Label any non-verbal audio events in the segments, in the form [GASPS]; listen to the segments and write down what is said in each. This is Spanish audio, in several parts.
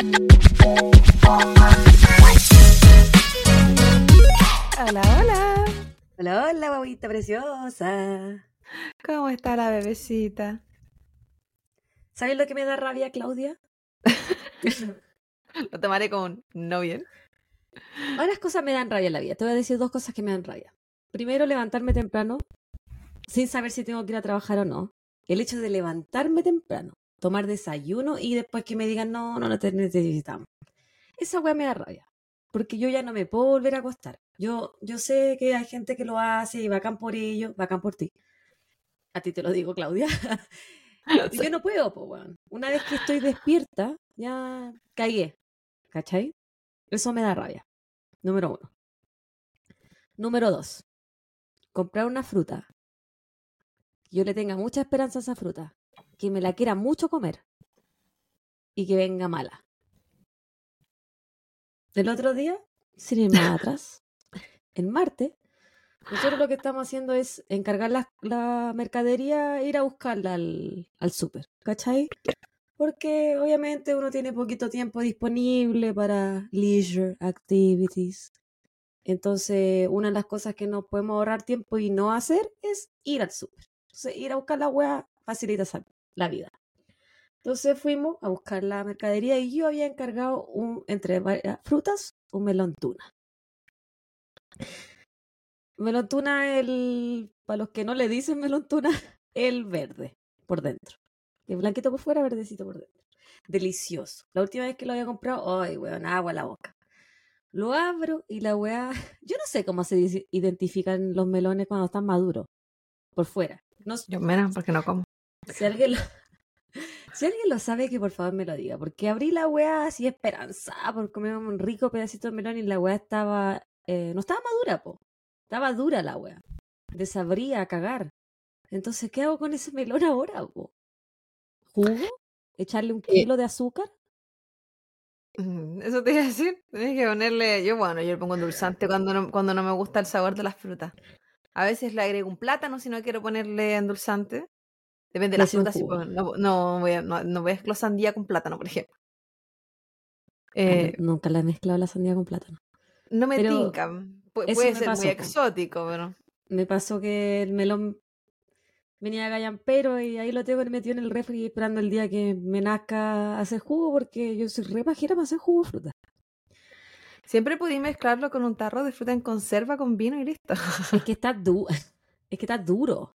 Hola, hola. Hola, hola, guaguita preciosa. ¿Cómo está la bebecita? ¿Sabes lo que me da rabia, Claudia? [LAUGHS] Lo tomaré como un no bien. Varias cosas me dan rabia en la vida. Te voy a decir dos cosas que me dan rabia. Primero, levantarme temprano sin saber si tengo que ir a trabajar o no. El hecho de levantarme temprano, tomar desayuno y después que me digan, no, no, no te necesitamos. Esa weá me da rabia. Porque yo ya no me puedo volver a acostar. Yo, yo sé que hay gente que lo hace y bacán por ello, bacán por ti. A ti te lo digo, Claudia. [LAUGHS] yo no puedo, weón. Una vez que estoy despierta, ya caí. ¿Cachai? Eso me da rabia. Número uno. Número dos. Comprar una fruta. Yo le tenga mucha esperanza a esa fruta. Que me la quiera mucho comer. Y que venga mala. El otro día, sin ir más atrás, en Marte, nosotros lo que estamos haciendo es encargar la, la mercadería, ir a buscarla al, al súper, ¿cachai? Porque obviamente uno tiene poquito tiempo disponible para leisure activities. Entonces, una de las cosas que nos podemos ahorrar tiempo y no hacer es ir al súper. Entonces, ir a buscar la hueá facilita esa- la vida. Entonces fuimos a buscar la mercadería y yo había encargado un, entre varias frutas un melón tuna. Melón tuna, el, para los que no le dicen melón tuna, [LAUGHS] el verde por dentro. El blanquito por fuera, verdecito por dentro. Delicioso. La última vez que lo había comprado, ay, weón, agua a la boca. Lo abro y la weá. [LAUGHS] Yo no sé cómo se identifican los melones cuando están maduros. Por fuera. No, Yo menos porque no como. Si alguien lo, [LAUGHS] si alguien lo sabe, que por favor me lo diga. Porque abrí la weá así esperanzada por comer un rico pedacito de melón y la weá estaba. eh, no estaba madura, po. Estaba dura la weá. Desabría a cagar. Entonces, ¿qué hago con ese melón ahora, po? ¿Jugo? ¿Echarle un kilo de azúcar? Mm, Eso te iba a decir. Tienes que ponerle. Yo, bueno, yo le pongo endulzante cuando no, cuando no me gusta el sabor de las frutas. A veces le agrego un plátano si no quiero ponerle endulzante. Depende de Le la hace un fruta. si jugo. pongo- no, no voy a, no, no voy a mezclar sandía con plátano, por ejemplo. Ah, Eh, nunca la he mezclado la sandía con plátano. no me pero tinca. Pu- eso puede me ser pasó, muy exótico, pero. Me pasó que el melón venía de gallampero y ahí lo tengo metido en el refri esperando el día que me nazca hacer jugo porque yo soy re pajera para hacer jugo de fruta. Siempre pudí mezclarlo con un tarro de fruta en conserva con vino y listo. Es que está du [LAUGHS] es que está duro.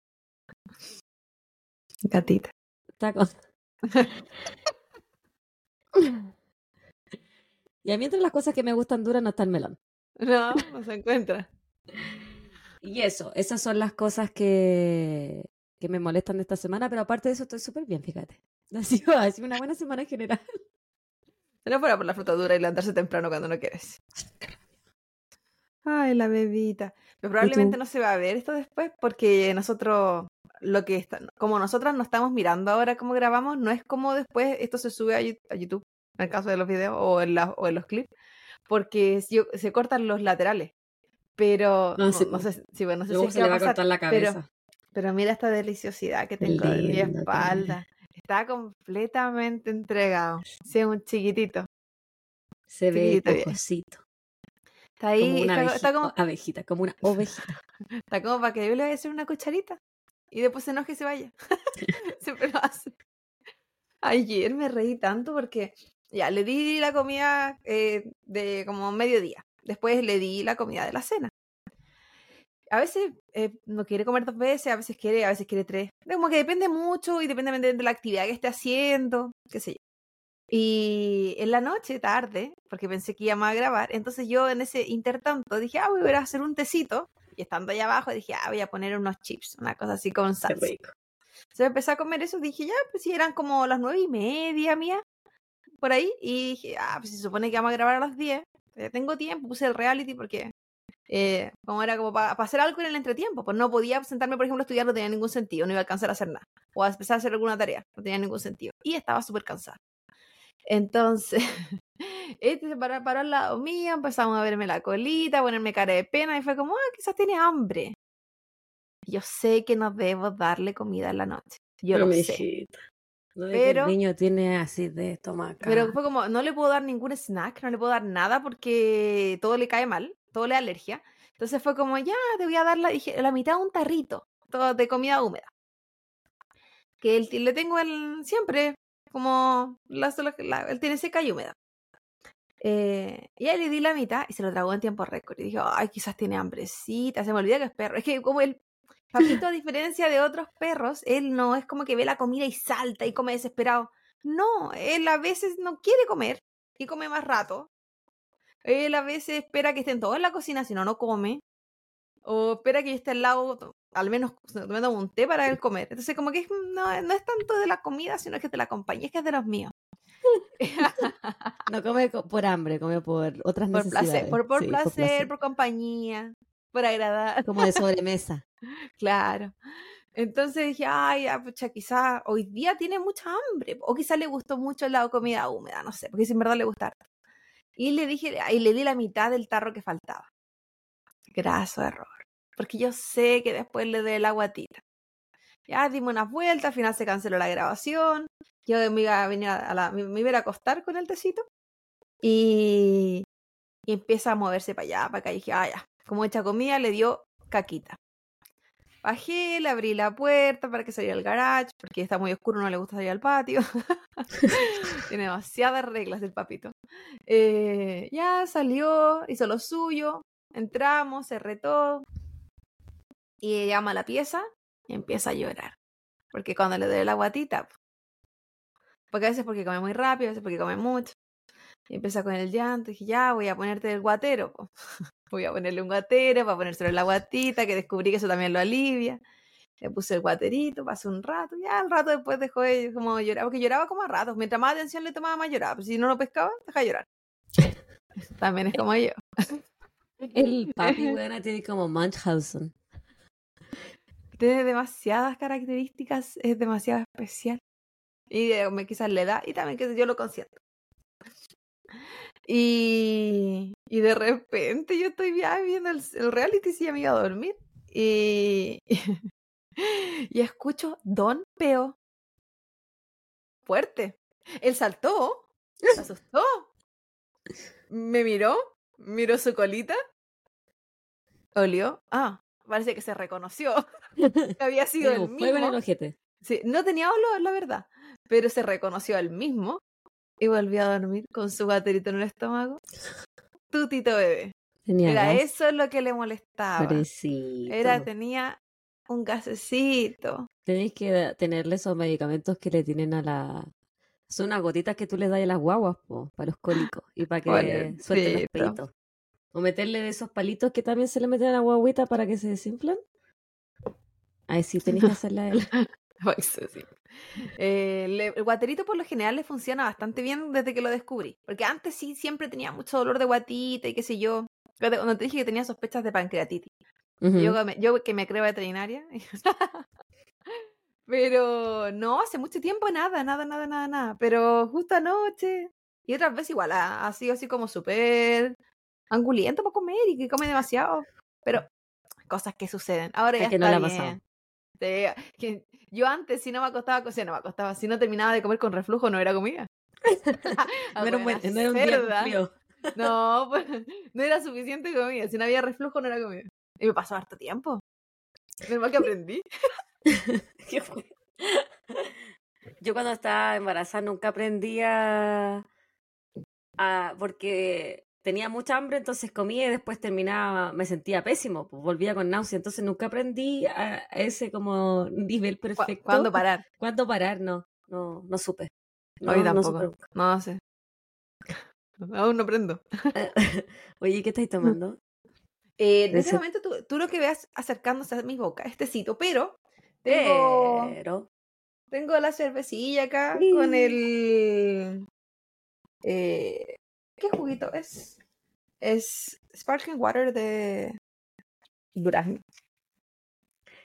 Gatita. Con- [LAUGHS] y a mí entre las cosas que me gustan duras no está el melón. No, no se encuentra. Y eso, esas son las cosas que, que me molestan de esta semana, pero aparte de eso estoy súper bien, fíjate. [LAUGHS] Ha sido, ha sido una buena semana en general. No fuera por la fruta dura y levantarse temprano cuando no quieres. Ay, la bebita. Pero probablemente no se va a ver esto después porque nosotros, lo que está, como nosotras no estamos mirando ahora cómo grabamos, no es como después esto se sube a YouTube, en el caso de los videos o en, la- o en los clips, porque si- se cortan los laterales. Pero No, no, no sé, sí, bueno, no sé si se le va a cortar la cabeza. Pero mira esta deliciosidad que tengo en mi espalda. Está completamente entregado. Sí, un chiquitito. Se ve Chiquitito bien. ojosito. Está Como ahí, una está, está abeji- como, abejita, como una ovejita. [LAUGHS] está como para que yo le vaya a hacer una cucharita y después se enoje y se vaya. [LAUGHS] [LAUGHS] Siempre lo hace. Ayer me reí tanto porque ya le di la comida eh, de como mediodía. Después le di la comida de la cena. A veces eh, no quiere comer dos veces, a veces quiere, a veces quiere tres. Como que depende mucho y depende de la actividad que esté haciendo, qué sé yo. Y en la noche, tarde, porque pensé que íbamos a grabar, entonces yo en ese intertanto dije, ah, voy a hacer un tecito. Y estando allá abajo dije, ah, voy a poner unos chips, una cosa así con salsa. Entonces empecé a comer eso, dije, ya, pues si eran como las nueve y media mía, por ahí, y dije, ah, pues se supone que vamos a grabar a las 10, eh, tengo tiempo, puse el reality porque eh, como era como para hacer algo en el entretiempo, pues no podía sentarme, por ejemplo, a estudiar, no tenía ningún sentido, no iba a alcanzar a hacer nada, o a empezar a hacer alguna tarea, no tenía ningún sentido, y estaba súper cansada. Entonces, [LAUGHS] este se paró, paró al lado mío, empezamos a verme la colita, a ponerme cara de pena, y fue como, ah, quizás tiene hambre. Yo sé que no debo darle comida en la noche. Yo Pero lo sé. hijita. No Pero- el niño tiene así de estomaca. Pero fue como, no le puedo dar ningún snack, no le puedo dar nada porque todo le cae mal, todo le da alergia. Entonces fue como, ya, te voy a dar la, dije, la mitad de un tarrito todo de comida húmeda. Que él, le tengo el, siempre, como, la- la- él tiene seca y húmeda. Eh, y ahí le di la mitad y se lo tragó en tiempo récord. Y dije, ay, quizás tiene hambrecita, se me olvida que es perro. Es que como el papito, a diferencia de otros perros, él no es como que ve la comida y salta y come desesperado. No, él a veces no quiere comer y come más rato. Él a veces espera que estén todos en la cocina, si no, no come. O espera que yo esté al lado, al menos tomando un té para él comer. Entonces, como que no, no es tanto de la comida, sino que de la compañía, es que es de los míos. [LAUGHS] No come co- por hambre, come por otras por necesidades. placer, por, por Sí, placer, por compañía, por agradar. Como de sobremesa. [LAUGHS] Claro. Entonces dije, ay, ya, pucha, quizá hoy día tiene mucha hambre, o quizá le gustó mucho la comida húmeda, no sé, porque si en verdad le gusta. Y le dije, y le di la mitad del tarro que faltaba. Graso error. Porque yo sé que después le doy la guatita. Ya dimos unas vueltas, al final se canceló la grabación. Yo me iba a venir a me, iba a acostar con el tecito. Y, y empieza a moverse para allá, para acá. Y dije, ah, ya. Como hecha comida, le dio caquita. Bajé, le abrí la puerta para que saliera al garage, porque está muy oscuro, no le gusta salir al patio. [LAUGHS] Tiene demasiadas reglas el papito. Eh, ya salió, hizo lo suyo, entramos, cerré todo. Y llama a la pieza y empieza a llorar. Porque cuando le doy la guatita, po, porque a veces porque come muy rápido, a veces porque come mucho. Y empieza con el llanto. Y dije, ya, voy a ponerte el guatero. po. [LAUGHS] Voy a ponerle un guatero para ponérselo en la guatita, que descubrí que eso también lo alivia. Le puse el guaterito, pasó un rato, ya al rato después dejó de como llorar, porque lloraba como a ratos. Mientras más atención le tomaba, más lloraba. Pero si no lo pescaba, deja de llorar. [LAUGHS] También es como yo. El papi, [LAUGHS] buena, tiene como Munchausen. Tiene demasiadas características, es demasiado especial. Y eh, quizás le da, y también que yo lo consiento. Y, y de repente yo estoy viendo el, reality, sí, ya me iba a dormir. Y, [LAUGHS] y escucho Don Peo. Fuerte. Él saltó, se asustó, me miró, miró su colita, olió. Ah, parece que se reconoció. [LAUGHS] que había sido el fuego en el mismo. ojete. Sí, no tenía olor, la verdad, pero se reconoció al mismo y volvió a dormir con su baterito en el estómago. Tutito bebé. Tenía Era gas. eso lo que le molestaba. Pobrecito. Era, tenía un gasecito. Tenéis que tenerle esos medicamentos que le tienen a la... Son unas gotitas que tú les das a las guaguas, po, para los [GASPS] cólicos y para que suelten los Pobrecito. O meterle de esos palitos que también se le meten a la guaguita para que se desinflan. Ahí sí tenéis que hacerla a él. [LAUGHS] Ay, sí, sí. Eh, le- el guaterito por lo general le funciona bastante bien desde que lo descubrí. Porque antes sí siempre tenía mucho dolor de guatita y qué sé yo. Cuando te dije que tenía sospechas de pancreatitis. Ujú. Yo, que me- yo que me creo veterinaria. [LAUGHS] Pero no, hace mucho tiempo nada, nada, nada, nada, nada. Pero justo anoche. Y otras veces igual ha, ha sido así como súper anguliento para comer y que come demasiado. Pero cosas que suceden. Ahora ya que no está pasado. bien. Sí, que yo antes si no me acostaba, o sea, no me acostaba, si no terminaba de comer con reflujo no era comida. [LAUGHS] No era un, buen- no era un día cerda. cumplido. [LAUGHS] No, pues, no era suficiente comida. Si no había reflujo, no era comida. Y me pasó harto tiempo. Menos mal que [LAUGHS] aprendí. Yo cuando estaba embarazada nunca aprendí a, a- porque tenía mucha hambre, entonces comía y después terminaba, me sentía pésimo, pues volvía con náusea, entonces nunca aprendí a, ese como nivel perfecto. ¿Cuándo parar? [LAUGHS] ¿Cuándo parar? No, no, no supe. No, Hoy no tampoco. No sé. [LAUGHS] Aún no aprendo. [LAUGHS] Oye, ¿qué estáis tomando? Eh, en ese ese- momento tú, tú lo que veas acercándose a mi boca, este cito, pero tengo, Pero, tengo la cervecilla acá Sí. con el... eh, ¿Qué juguito es? Es Sparkling Water de durazno.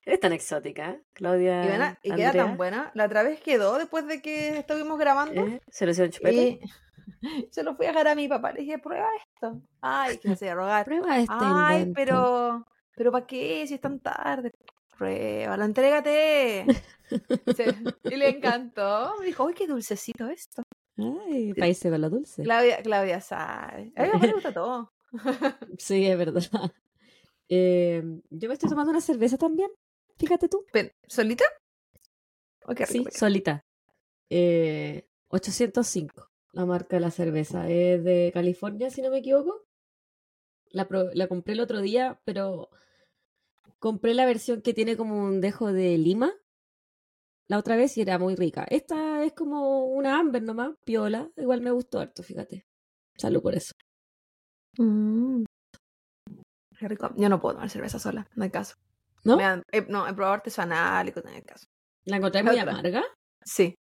eres tan exótica, ¿eh? Claudia. Y, buena- y queda tan buena. La otra vez quedó después de que estuvimos grabando. ¿Eh? ¿Se lo hicieron chupete? Y [LAUGHS] se lo fui a dejar a mi papá. Le dije, prueba esto. Ay, que se rogar. Prueba este Ay, invento. pero, pero ¿para qué? Si es tan tarde. pruébalo, entrégate. [LAUGHS] Sí, Y le encantó. Me dijo, uy, qué dulcecito esto. Ay, países con lo dulce. Claudia, Claudia sabe. A mamá le gusta todo. [LAUGHS] Sí, es verdad. Eh, yo me estoy tomando una cerveza también. Fíjate tú. ¿Solita? Oh, Sí, rico. solita. Eh, 805, la marca de la cerveza. Es de California, si no me equivoco. La, pro- la compré el otro día, pero compré la versión que tiene como un dejo de lima la otra vez y era muy rica. Esta es como una amber nomás, piola. Igual me gustó harto, fíjate. Salud por eso. Mm. Qué rico. Yo no puedo tomar cerveza sola, no hay caso. ¿No? Me dan- he, no, he probado artesanal y cosas, no hay caso. ¿La encontré muy otra. amarga? Sí.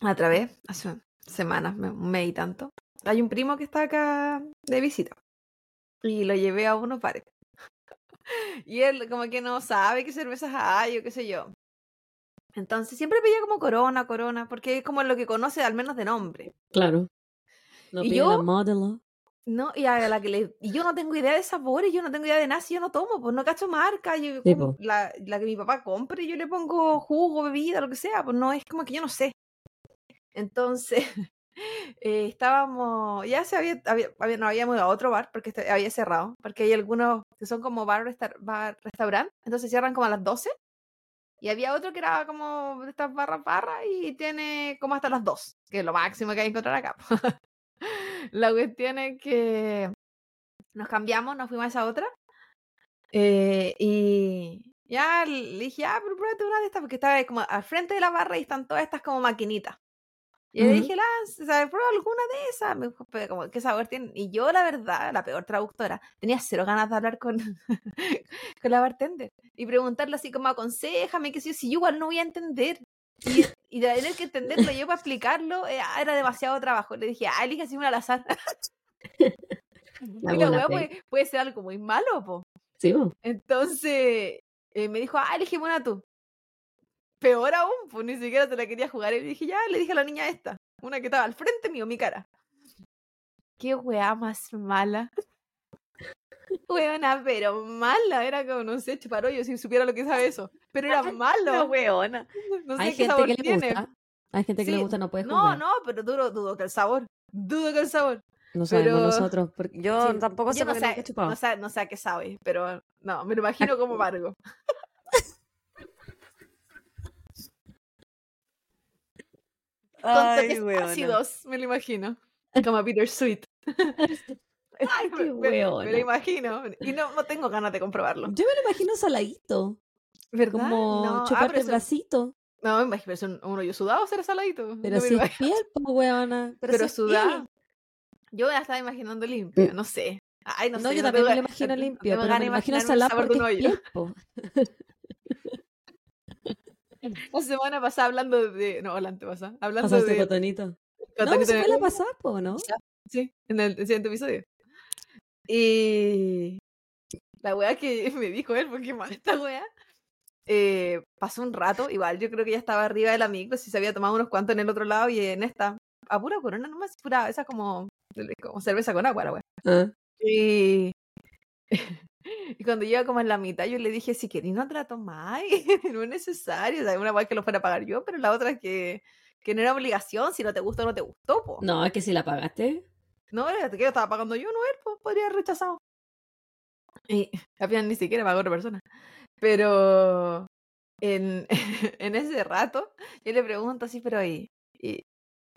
Otra vez, hace semanas, me- un mes y tanto. Hay un primo que está acá de visita. Y lo llevé a unos bares. [LAUGHS] Y él como que no sabe qué cervezas hay o qué sé yo. Entonces siempre pedía como corona, corona, porque es como lo que conoce al menos de nombre. Claro. No ¿Y yo? la Modelo. No, y a la que le, y yo no tengo idea de sabores, yo no tengo idea de nada, si yo no tomo, pues no cacho marca, yo Sí, la, la que mi papá compre, yo le pongo jugo, bebida, lo que sea, pues no es como que yo no sé. Entonces, [LAUGHS] eh, estábamos, ya se había, había, nos habíamos ido a otro bar porque este- había cerrado, porque hay algunos que son como bar, resta- bar restaurante, entonces cierran como a las 12. Y había otro que era como de estas barras barras y tiene como hasta las 2, que es lo máximo que hay que encontrar acá. [LAUGHS] La cuestión es que nos cambiamos, nos fuimos a esa otra. eh, y ya le dije, ah, pero pruébate una de estas, porque estaba como al frente de la barra y están todas estas como maquinitas. Y le dije, Lance, ¿sabes? Prueba alguna de esas. Me dijo, "Pero como, ¿qué sabor tienen? Y yo, la verdad, la peor traductora, tenía cero ganas de hablar con, [LAUGHS] con la bartender y preguntarle así como, aconsejame, que si, si yo igual no voy a entender. Y, y de tener que entenderlo yo para explicarlo eh, ah, era demasiado trabajo. Le dije, ah, elíjase una al azar. [LAUGHS] La puede, puede ser algo muy malo, po. Sí, po. Entonces eh, me dijo, ah, elige una tú. Peor aún, pues ni siquiera se la quería jugar. Y le dije, ya, le dije a la niña esta, una que estaba al frente mío, mi cara. Qué weá más mala. [LAUGHS] Weona, pero mala. Era como, no sé, chuparollo, si supiera lo que sabe eso. Pero era [LAUGHS] malo. weona. [LAUGHS] No sé Hay qué gente sabor que le tiene. gusta. Hay gente que le gusta, no puede No, jugar. no, pero dudo, dudo que el sabor. Dudo que el sabor. No sabemos pero- nosotros. Porque yo Sí, tampoco sé no nunca sé, he chupado. no sé, no sé a qué sabe, pero no, me lo imagino como Con toques ácidos, me lo imagino. [LAUGHS] Como Peter Sweet. [LAUGHS] Ay, qué me, me- lo imagino. Y no, no tengo ganas de comprobarlo. Yo me lo imagino saladito. ¿Verdad? Como no, ah, chuparte el bracito. no, me imagino, es un, un hoyo sudado será saladito. Pero No si es piel, [LAUGHS] po, weona. Pero, Pero si piel. Yo me la estaba imaginando limpia, no sé. Ay, no, No, sé. yo no también tengo me lo imagino limpia, tengo pero me imagino de porque es piel. [LAUGHS] La semana pasada hablando de. No, la antepasada. Hablando Pasaste de. cotonito. No, cotonito se en fue la pasada, ¿no? Sí, en el siguiente episodio. Y la weá que [LAUGHS] me dijo él, porque mal esta weá, eh, pasó un rato, igual yo creo que ya estaba arriba de la micro, si se había tomado unos cuantos en el otro lado y en esta, a pura corona nomás, pura, esa como, como cerveza con agua la weá. Ah. Y, [LAUGHS] y cuando iba como en la mitad, yo le dije, si querís no te la tomáis, no es necesario, o sea, una weá que lo fuera a pagar yo, pero la otra es que, que no era obligación, si no te gustó, no te gustó, po. No, es que si la pagaste. No, era que yo estaba pagando yo, no él, pues podría haber rechazado. Y [LAUGHS] al final ni siquiera pagó otra persona. Pero en, [LAUGHS] en ese rato, yo le pregunto así, pero ¿y, y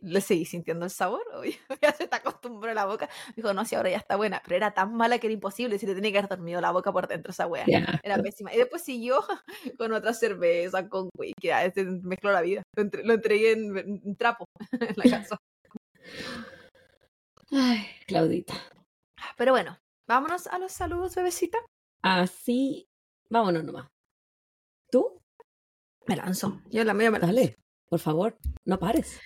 le seguí sintiendo el sabor? [LAUGHS] ¿O ya ya se te acostumbró la boca? Dijo, no, si ahora ya está buena, pero era tan mala que era imposible, si le tenía que haber dormido la boca por dentro esa wea. Ya. Era pésima. Y después siguió [LAUGHS] con otra cerveza, con whisky, ah, este mezcló la vida. Lo, entre- lo entregué en, en trapo [LAUGHS] en la casa. Ay, Claudita. Pero bueno, vámonos a los saludos, bebecita. Así, vámonos nomás. ¿Tú? Me lanzo. Yo la mía me lanzo. Dale, por favor, no pares.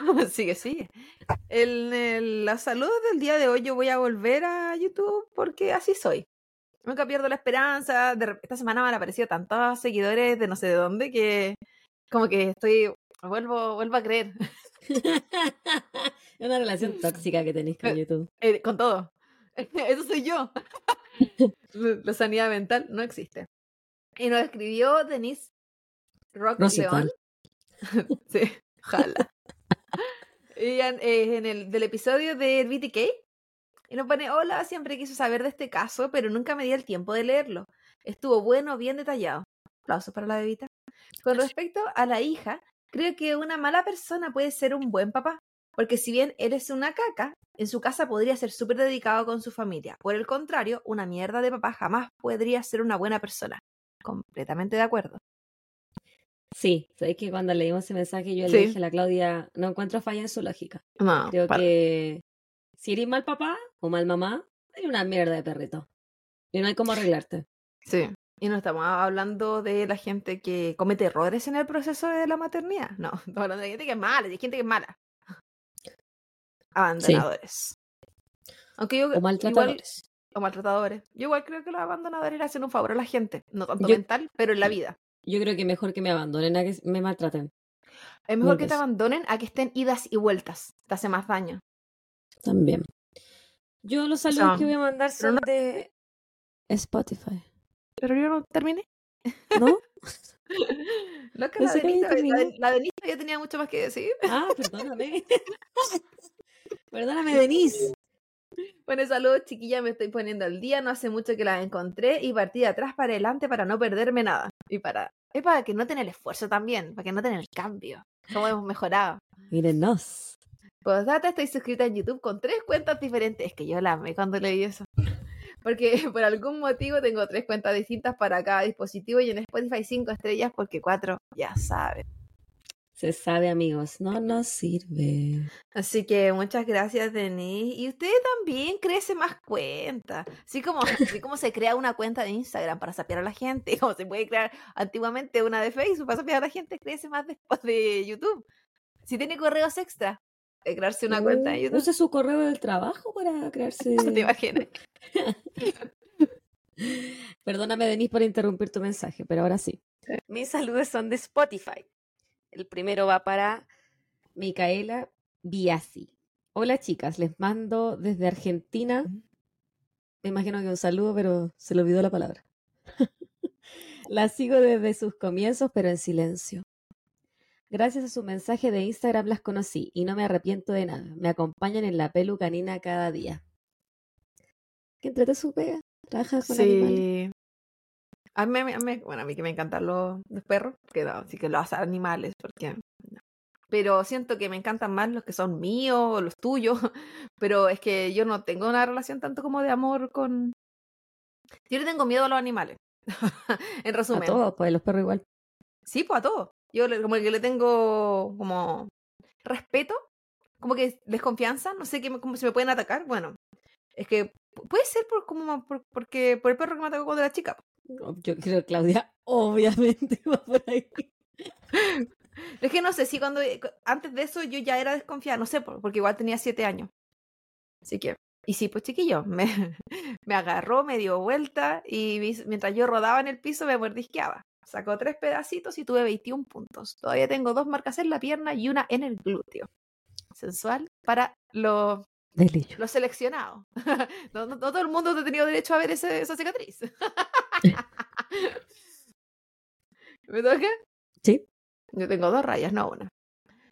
[LAUGHS] sigue, sigue. El, el- los saludos del día de hoy yo voy a volver a YouTube porque así soy. Nunca pierdo la esperanza. De esta semana me han aparecido tantos seguidores de no sé de dónde que como que estoy vuelvo vuelvo a creer es [LAUGHS] una relación tóxica que tenéis con YouTube. Eh, con todo. [LAUGHS] Eso soy yo. la sanidad mental no existe. Y nos escribió Denise Rock. León. sí, ojalá. Eh, en el del episodio de BTK. Y nos pone, hola, siempre quise saber de este caso, pero nunca me di el tiempo de leerlo. Estuvo bueno, bien detallado. Aplausos para la bebita. Con respecto a la hija, creo que una mala persona puede ser un buen papá. Porque si bien eres una caca, en su casa podría ser súper dedicado con su familia. Por el contrario, una mierda de papá jamás podría ser una buena persona. Completamente de acuerdo. Sí, sabes que cuando leímos ese mensaje yo Sí. le dije a la Claudia, no encuentro falla en su lógica. No, Creo para- que si eres mal papá o mal mamá, eres una mierda de perrito. Y no hay cómo arreglarte. Sí. Y no estamos hablando de la gente que comete errores en el proceso de la maternidad. No, [LAUGHS] estamos hablando de gente que es mala, de gente que es mala. Abandonadores. Aunque yo O igual- maltratadores. o maltratadores. Yo igual creo que los abandonadores hacen un favor a la gente. No tanto Yo- mental, pero en la vida. Yo creo que mejor que me abandonen a que me maltraten. Es mejor que te abandonen a que estén idas y vueltas. Te hace más daño. También. Yo los saludos que voy a mandar son no- de Spotify. Pero yo no terminé. ¿No? [LAUGHS] [LAUGHS] La que Denise, la, la Denise yo tenía mucho más que decir. Ah, perdóname. [LAUGHS] perdóname, Denise. Bueno, saludos, chiquilla, me estoy poniendo al día. No hace mucho que la encontré y partí de atrás para adelante para no perderme nada. Y para. Es para que noten el esfuerzo también, para que noten el cambio. Cómo hemos mejorado. Mírenos. Postdata, estoy suscrita en YouTube con tres cuentas diferentes. Es que yo la amé cuando leí eso. Porque [LAUGHS] por algún motivo tengo tres cuentas distintas para cada dispositivo y en Spotify cinco estrellas porque cuatro, ya saben. Se sabe, amigos, no nos sirve. Así que muchas gracias, Denise. Y usted también crece más cuentas. Así como, así como se crea una cuenta de Instagram para sapear a la gente, [LAUGHS] como se puede crear antiguamente una de Facebook para sapear a la gente, crece más después de YouTube. Si tiene correos extra, de crearse una cuenta de Uh, YouTube. Use su correo del trabajo para crearse. [LAUGHS] ¿Te imaginas? [LAUGHS] Perdóname, Denise, por interrumpir tu mensaje, pero ahora. Sí. Mis saludos son de Spotify. El primero va para Micaela Biasi. Hola, chicas, les mando desde Argentina. Me imagino que un saludo, pero se le olvidó la palabra. [LAUGHS] la sigo desde sus comienzos, pero en silencio. Gracias a su mensaje de Instagram las conocí y no me arrepiento de nada. Me acompañan en la pelu canina cada día. Que entrete su pega. Trabaja con animales. A mí, me- a mí- bueno, a mí que me encantan los, los perros, que no, sí que los animales, porque no. Pero siento que me encantan más los que son míos o los tuyos, [LAUGHS] pero es que yo no tengo una relación tanto como de amor con... Yo le tengo miedo a los animales, [LAUGHS] en A resumen. todos, pues los perros igual. Sí, pues a todos. Yo como que le tengo como respeto, como que desconfianza, no sé qué, me- cómo se me pueden atacar. Bueno, es que pu- puede ser por como por, porque por el perro que me atacó cuando era chica. No, Yo creo que Claudia [LAUGHS] obviamente va por ahí. Es que no sé si cuando eh, antes de eso yo ya era desconfiada, no sé, por- porque igual tenía siete años. Así que, y sí, pues chiquillo, [LAUGHS] me, me agarró, me dio vuelta y mientras yo rodaba en el piso me mordisqueaba. Sacó tres pedacitos y tuve 21 puntos. Todavía tengo dos marcas en la pierna y una en el glúteo. Sensual para los los seleccionados. [LAUGHS] No, no- no todo el mundo ha tenido derecho a ver ese- esa cicatriz. [LAUGHS] ¿Me toca? Sí. Yo tengo dos rayas, no una.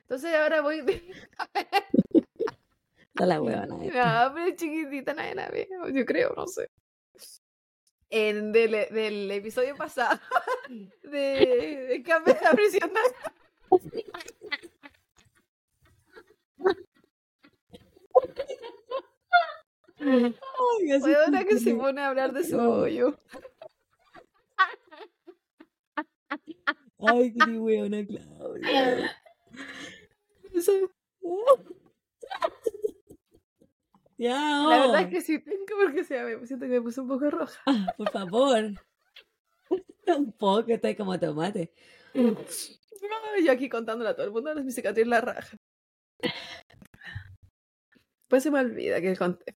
Entonces ahora voy. [LAUGHS] Da la huevona. No, pero es chiquitita, la ve. Yo creo, no sé. En, del, del episodio pasado [LAUGHS] de, de Cambio de la prisión. Ay, Fue una que se pone a hablar de su No. hoyo. Ay, qué huevona, Claudia. Ya, La verdad es oh, que sí tengo porque se me siento que me puse un poco roja. por favor. Un poco, está como tomate. Yo aquí contándole a todo el mundo mi cicatriz la raja. Pues se me olvida que conté.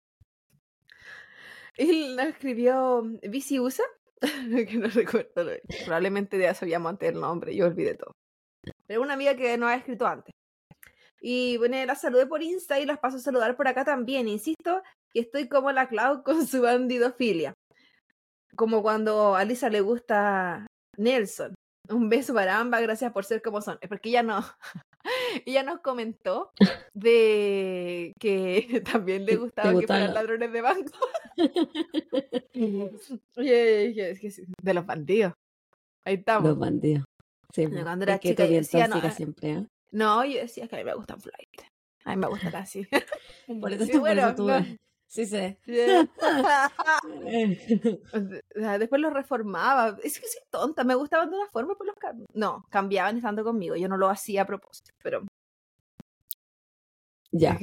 La escribió Bici Usa, [LAUGHS] que no recuerdo, probablemente ya sabíamos antes el nombre, yo olvidé todo. Pero una amiga que no ha escrito antes. Y bueno, la saludé por Insta y las paso a saludar por acá también. Insisto que estoy como la Clau con su bandidofilia. como cuando a Lisa le gusta Nelson. Un beso para ambas, gracias por ser como son. Es porque ella no. [LAUGHS] ella nos comentó de que [LAUGHS] también le gustaba que fueran ladrones de banco. [LAUGHS] De los bandidos. Ahí estamos. Los bandidos. Sí, cuando era chica, yo decía, no, siempre, ¿eh? no, yo decía que a mí me gustan flight. A mí me gustan así. por eso, sí, bueno, tú, Sí sé. [LAUGHS] [LAUGHS] Después los reformaba. Es que soy tonta, me gustaban de una forma, pues los No, cambiaban estando conmigo. Yo no lo hacía a propósito, pero. Ya.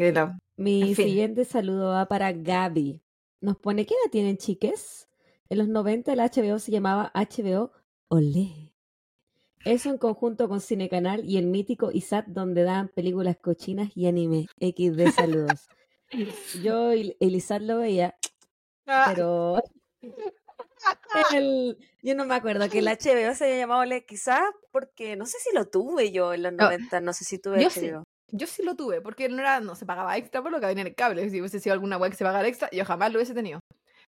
Mi siguiente saludo va para Gaby. Nos pone: ¿Qué edad tienen, chiques? En los 90 el HBO se llamaba HBO Olé. Eso en conjunto con Cinecanal y el mítico ISAT, donde dan películas cochinas y anime. XD saludos. [LAUGHS] Yo Elizar lo veía, ah. pero yo no me acuerdo que el [LAUGHS] HBO se haya llamado quizás porque no sé si lo tuve yo en los 90, no sé si tuve yo Sí. Yo sí lo tuve, porque no era, no se pagaba extra por lo que había en el cable. Si hubiese sido alguna web que se pagara extra, yo jamás lo hubiese tenido.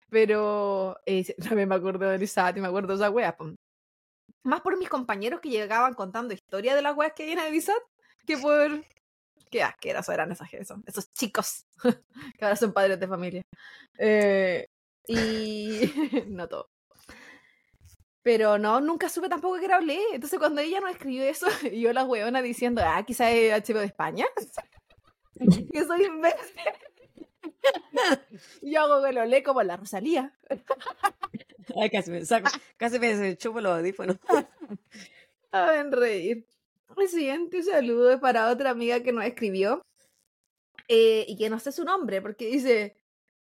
Pero eh, [LAUGHS] también me acuerdo de Elizat y me acuerdo de esa wea. Más por mis compañeros que llegaban contando historia de las weas que de Elizat que por Qué asquerosos eran esas, esos, esos chicos [LAUGHS] que ahora son padres de familia. Eh, y [LAUGHS] no todo. Pero no, nunca supe tampoco que era Olé. Entonces cuando ella nos escribió eso, [LAUGHS] y yo la hueona diciendo, ah, quizá es HBO de España. que soy imbécil. yo hago que lo Olé como la Rosalía. Ay, casi me saco, casi me chupo los audífonos. A ver, reír. El siguiente saludo es para otra amiga que nos escribió eh, y que no sé su nombre porque dice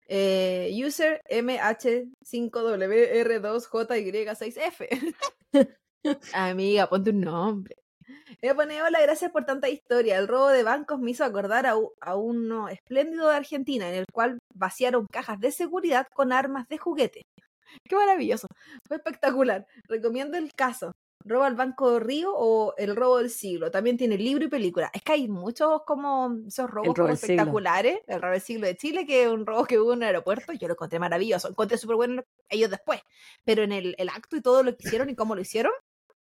eh, user MH5WR2JY6F. [LAUGHS] amiga, ponte un nombre. Me pone, hola, gracias por tanta historia. El robo de bancos me hizo acordar a, a, uno espléndido de Argentina, en el cual vaciaron cajas de seguridad con armas de juguete. Qué maravilloso. Fue espectacular. Recomiendo el caso. Roba al Banco Río o El robo del siglo. También tiene libro y película. Es que hay muchos como esos robos espectaculares. El robo del siglo de Chile, que es un robo que hubo en el aeropuerto. Yo lo encontré maravilloso. Encontré súper bueno ellos después. Pero en el, el, acto y todo lo que hicieron y cómo lo hicieron,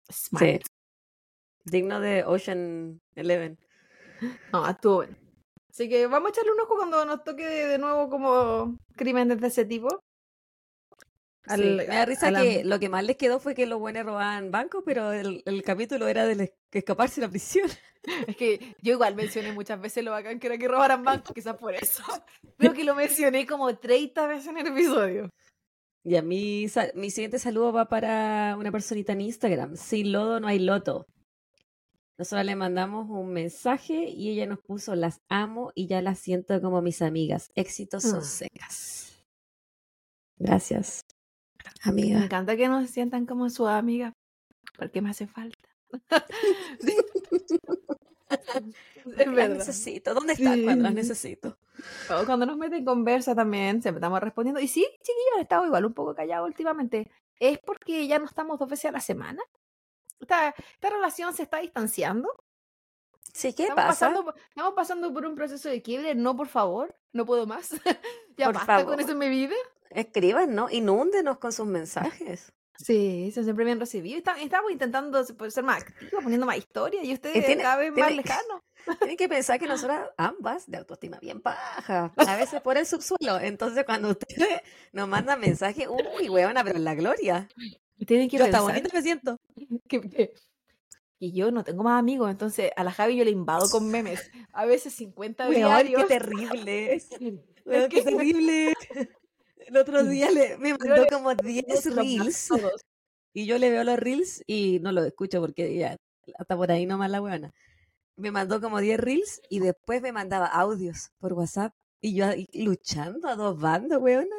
Sí. Digno de Ocean Eleven. [LAUGHS] No, estuvo bueno. Así que vamos a echarle un ojo cuando nos toque de nuevo como crímenes de ese tipo me da risa que lo que más les quedó fue que los buenos robaban bancos, pero el, capítulo era de escaparse de la prisión. [LAUGHS] Es que yo igual mencioné muchas veces lo bacán que era que robaran bancos, quizás por eso. [LAUGHS] Creo que lo mencioné como 30 veces en el episodio. Y a mí, mi siguiente saludo va para una personita en Instagram. Sin lodo no hay loto. Nosotros le mandamos un mensaje y ella nos puso las amo y ya las siento como mis amigas. Éxitos son ah. secas. Gracias. Amiga. Me encanta que nos sientan como su amiga, porque me hace falta. [LAUGHS] [LAUGHS] verdad. necesito. ¿Dónde están cuando las necesito? cuando nos meten en conversa también, siempre estamos respondiendo. Y sí, chiquillos, han estado igual un poco callados últimamente. ¿Es porque ya no estamos dos veces a la semana? ¿Esta, esta relación se está distanciando? Sí, ¿qué estamos pasa? Pasando, estamos pasando por un proceso de quiebre. No, por favor, no puedo más. [LAUGHS] ya por basta con eso en mi vida. Escriban, ¿no? Inúndenos con sus mensajes. [LAUGHS] Sí, eso siempre bien recibido. Estamos intentando ser más activos, poniendo más historia y ustedes cada vez más lejanos. [LAUGHS] Tienen que pensar que nosotras ambas de autoestima bien baja, a veces por el subsuelo. Entonces cuando ustedes nos mandan mensajes, uy, huevona, pero en la gloria. Tienen que yo pensar. bonito me siento. Que, y yo no tengo más amigos, entonces a la Javi yo le invado con memes. A veces 50 diarios. qué terrible. [LAUGHS] qué terrible. El otro día le, me mandó como 10 reels. Y yo le veo los reels y no lo escucho porque ya hasta por ahí nomás la buena. Me mandó como 10 reels y después me mandaba audios por WhatsApp. Y yo luchando a dos bandas, weona.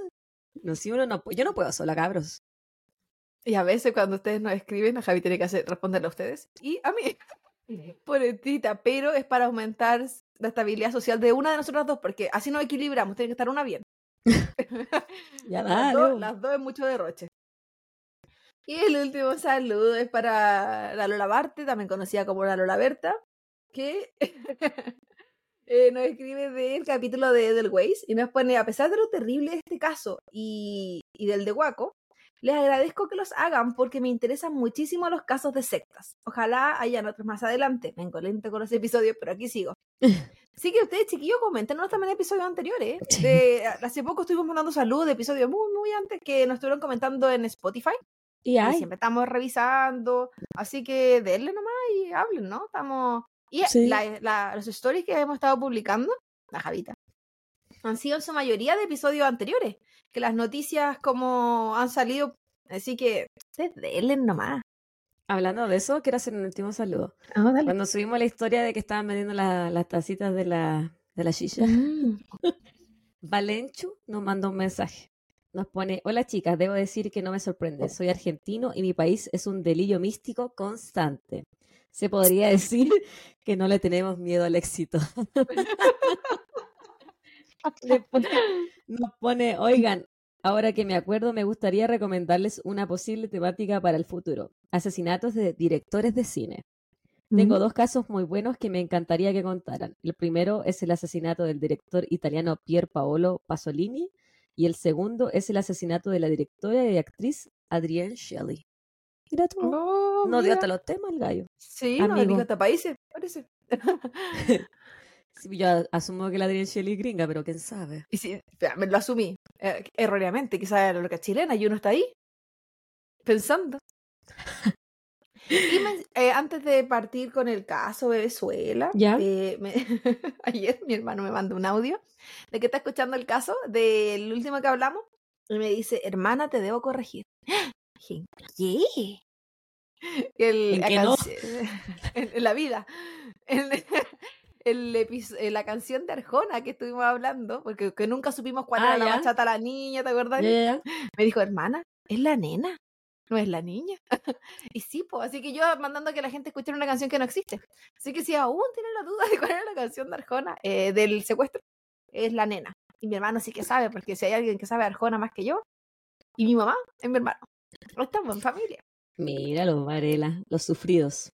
No, si uno no, yo no puedo sola, cabros. Y a veces cuando ustedes nos escriben, a Javi tiene que hacer, responderle a ustedes y a mí. [LAUGHS] Por tita, pero es para aumentar la estabilidad social de una de nosotras dos, porque así nos equilibramos, tiene que estar una bien. [LAUGHS] ya [LAUGHS] las, dos, las dos es mucho derroche. Y el último saludo es para la Lola Barte, también conocida como la Lola Berta, que eh, nos escribe del capítulo de Edelweiss y nos pone, a pesar de lo terrible de este caso y, y del de Waco, Les agradezco que los hagan porque me interesan muchísimo los casos de sectas. Ojalá hayan otros más adelante. Me lento con los episodios, pero aquí sigo. [LAUGHS] Así que ustedes, chiquillos, coméntenos también episodios anteriores. [LAUGHS] De, hace poco estuvimos mandando saludos de episodios muy, muy antes que nos estuvieron comentando en Spotify. Y, siempre estamos revisando. Así que denle nomás y hablen, ¿no? Estamos. Y los stories que hemos estado publicando, la Javita, han sido en su mayoría de episodios anteriores que las noticias como han salido, así que ustedes denle nomás. Hablando de eso, quiero hacer un último saludo. Ah, Cuando subimos la historia de que estaban vendiendo las tacitas de la, de la shisha, mm. [LAUGHS] Valenchu nos mandó un mensaje. Nos pone, hola chicas, debo decir que no me sorprende. Soy argentino y mi país es un delirio místico constante. Se podría [LAUGHS] decir que no le tenemos miedo al éxito. [LAUGHS] [LAUGHS] nos pone, oigan, ahora que me acuerdo, me gustaría recomendarles una posible temática para el futuro. Asesinatos de directores de cine. Tengo dos casos muy buenos que me encantaría que contaran. El primero es el asesinato del director italiano Pier Paolo Pasolini y el segundo es el asesinato de la directora y actriz Adrienne Shelley. Mira tú. Oh, no dio hasta los temas el gallo. Sí, no dijo hasta países, parece. [LAUGHS] [LAUGHS] yo asumo que la Adrienne Shelley gringa, pero quién sabe. Y sí, me lo asumí eh, erróneamente, quizás era lo que es chilena y uno está ahí pensando. y eh, antes de partir con el caso Venezuela, [LAUGHS] eh, [LAUGHS] ayer mi hermano me mandó un audio de que está escuchando el caso del último que hablamos y me dice, hermana, te debo corregir. [GASPS] ¿Qué? [LAUGHS] El, ¿En, no? en, la vida el eh, la canción de Arjona que estuvimos hablando, porque que nunca supimos cuál era ah, la bachata la niña, ¿te acuerdas? Me dijo, hermana, es la nena, no es la niña. [LAUGHS] y sí, pues, así que yo mandando a que la gente escuche una canción que no existe. Así que si aún tienen la duda de cuál era la canción de Arjona, eh, del secuestro, es la nena. Y mi hermano sí que sabe, porque si hay alguien que sabe Arjona más que yo, y mi mamá es mi hermano. No estamos en familia. Mira los Varela, los sufridos.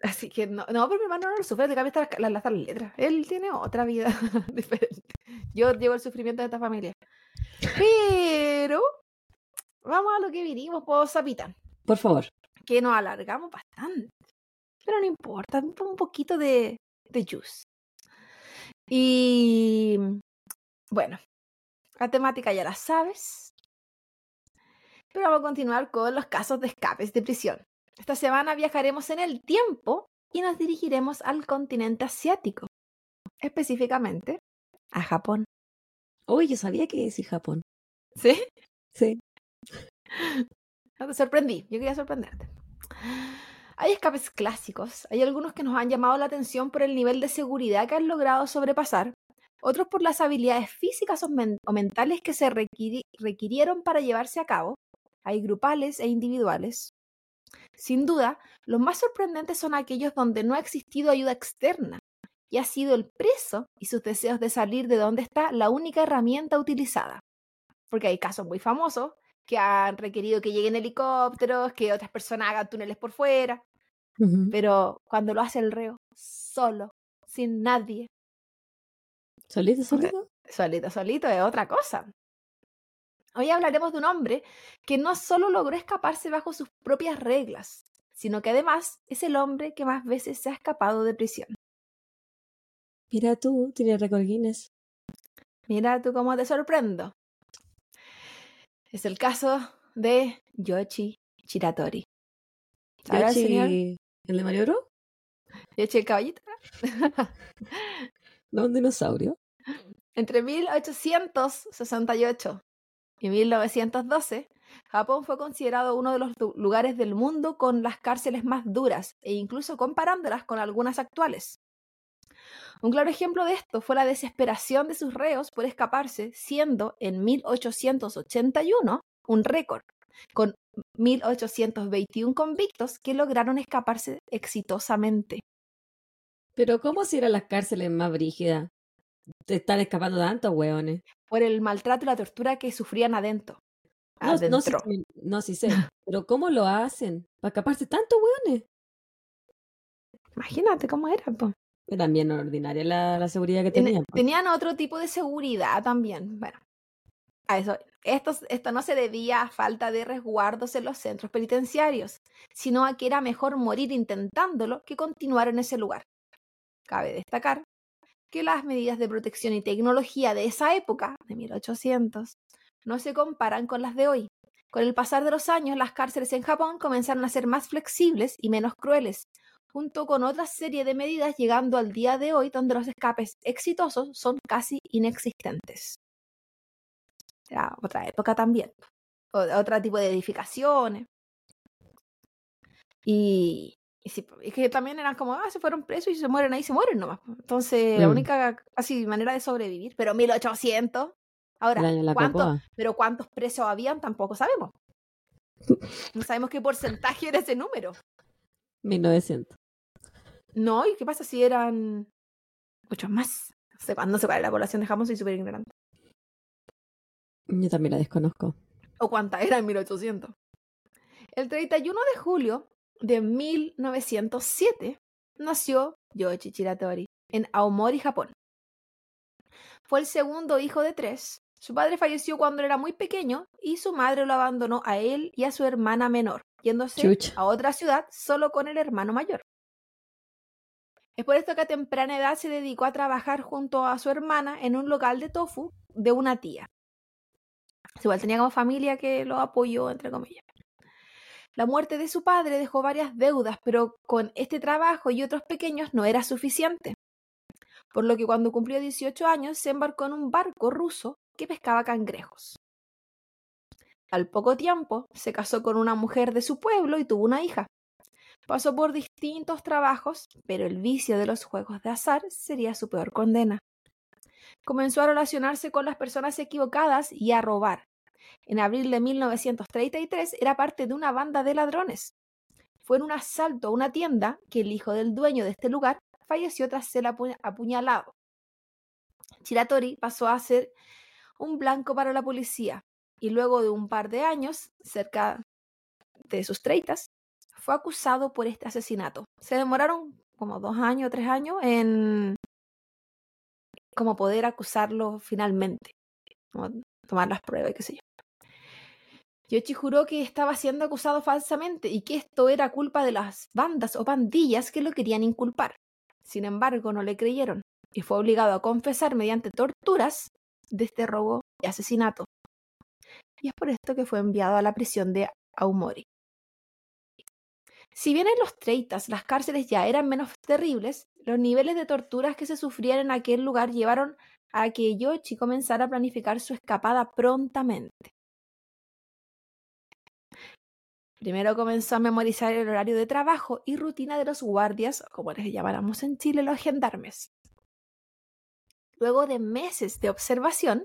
Así que no, no, pero mi hermano no lo sufre, de cambia las, las, letras. Él tiene otra vida [LAUGHS] diferente. Yo llevo el sufrimiento de esta familia. Pero vamos a lo que vinimos, por Zapita. Por favor. Que nos alargamos bastante. Pero no importa, un poquito de, de juice. Y bueno, la temática ya la sabes. Pero vamos a continuar con los casos de escapes de prisión. Esta semana viajaremos en el tiempo y nos dirigiremos al continente asiático, específicamente a Japón. Uy, yo sabía que decir Japón. ¿Sí? Sí. [LAUGHS] No te sorprendí, yo quería sorprenderte. Hay escapes clásicos, hay algunos que nos han llamado la atención por el nivel de seguridad que han logrado sobrepasar, otros por las habilidades físicas o, mentales que se requirieron para llevarse a cabo. Hay grupales e individuales. Sin duda, los más sorprendentes son aquellos donde no ha existido ayuda externa y ha sido el preso y sus deseos de salir de donde está la única herramienta utilizada. Porque hay casos muy famosos que han requerido que lleguen helicópteros, que otras personas hagan túneles por fuera, pero cuando lo hace el reo, solo, sin nadie. ¿Solito, solito? Solito, solito es otra cosa. Hoy hablaremos de un hombre que no solo logró escaparse bajo sus propias reglas, sino que además es el hombre que más veces se ha escapado de prisión. Mira tú, tiene récord Guinness. Mira tú cómo te sorprendo. Es el caso de Yoshi Chiratori. ¿Yoshi, el, señor? el de Mario Bros? Yoshi el caballito. [LAUGHS] ¿No un dinosaurio? Entre 1868 en 1912, Japón fue considerado uno de los lugares del mundo con las cárceles más duras e incluso comparándolas con algunas actuales. Un claro ejemplo de esto fue la desesperación de sus reos por escaparse, siendo en 1881 un récord, con 1821 convictos que lograron escaparse exitosamente. Pero ¿cómo si eran las cárceles más brígidas? Están escapando tantos hueones por el maltrato y la tortura que sufrían adentro. No, no, sí, no, sí sé, [LAUGHS] pero ¿cómo lo hacen? Para escaparse tantos hueones. Imagínate cómo era, pues. También ordinaria la, la seguridad que tenían. Tenían otro tipo de seguridad también. Bueno, a eso, esto, esto no se debía a falta de resguardos en los centros penitenciarios, sino a que era mejor morir intentándolo que continuar en ese lugar. Cabe destacar que las medidas de protección y tecnología de esa época, de 1800, no se comparan con las de hoy. Con el pasar de los años, las cárceles en Japón comenzaron a ser más flexibles y menos crueles, junto con otra serie de medidas llegando al día de hoy donde los escapes exitosos son casi inexistentes. Era otra época también, otro tipo de edificaciones. Y, y que también eran como, ah, se fueron presos y se mueren ahí, se mueren nomás. Entonces, la mm. única casi manera de sobrevivir, pero 1800. Ahora, ¿cuántos, pero cuántos presos habían tampoco sabemos. No sabemos qué porcentaje era ese número. 1900. No, ¿y qué pasa si eran muchos más? No sé cuándo se va la población de Japón, soy súper ignorante. Yo también la desconozco. ¿O cuánta era en 1800? El 31 de julio de 1907 nació Yoichi Chiratori en Aomori, Japón. Fue el segundo hijo de tres. Su padre falleció cuando era muy pequeño y su madre lo abandonó a él y a su hermana menor, yéndose a otra ciudad solo con el hermano mayor. Es por esto que a temprana edad se dedicó a trabajar junto a su hermana en un local de tofu de una tía. Igual tenía como familia que lo apoyó, entre comillas. La muerte de su padre dejó varias deudas, pero con este trabajo y otros pequeños no era suficiente. Por lo que cuando cumplió 18 años se embarcó en un barco ruso que pescaba cangrejos. Al poco tiempo se casó con una mujer de su pueblo y tuvo una hija. Pasó por distintos trabajos, pero el vicio de los juegos de azar sería su peor condena. Comenzó a relacionarse con las personas equivocadas y a robar. En abril de 1933 era parte de una banda de ladrones. Fue en un asalto a una tienda que el hijo del dueño de este lugar falleció tras ser apuñalado. Chiratori pasó a ser un blanco para la policía y luego de un par de años, cerca de sus treitas, fue acusado por este asesinato. Se demoraron como dos años, tres años en como poder acusarlo finalmente, tomar las pruebas y qué sé yo. Yoshi juró que estaba siendo acusado falsamente y que esto era culpa de las bandas o pandillas que lo querían inculpar. Sin embargo, no le creyeron y fue obligado a confesar mediante torturas de este robo y asesinato. Y es por esto que fue enviado a la prisión de Aomori. Si bien en los treitas las cárceles ya eran menos terribles, los niveles de torturas que se sufrían en aquel lugar llevaron a que Yoshi comenzara a planificar su escapada prontamente. Primero comenzó a memorizar el horario de trabajo y rutina de los guardias, como les llamáramos en Chile los gendarmes. Luego de meses de observación,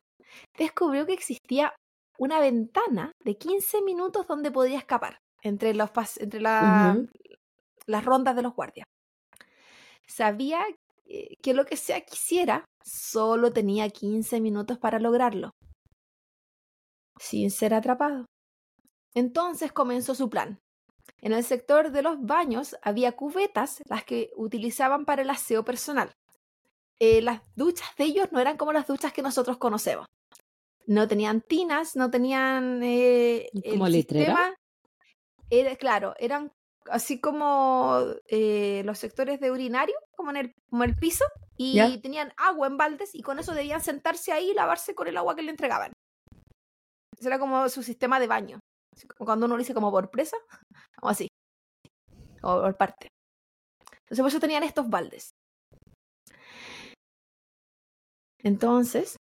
descubrió que existía una ventana de 15 minutos donde podía escapar entre, los entre las rondas de los guardias. Sabía que lo que sea quisiera, solo tenía 15 minutos para lograrlo, sin ser atrapado. Entonces comenzó su plan. En el sector de los baños había cubetas, las que utilizaban para el aseo personal. Eh, las duchas de ellos no eran como las duchas que nosotros conocemos. No tenían tinas, no tenían eh, como el sistema, era, claro, eran así como eh, los sectores de urinario, como en el, como el piso, y tenían agua en baldes y con eso debían sentarse ahí y lavarse con el agua que le entregaban. Ese era como su sistema de baño. Cuando uno lo dice como por presa, o así. O por parte. Entonces por eso tenían estos baldes. Entonces,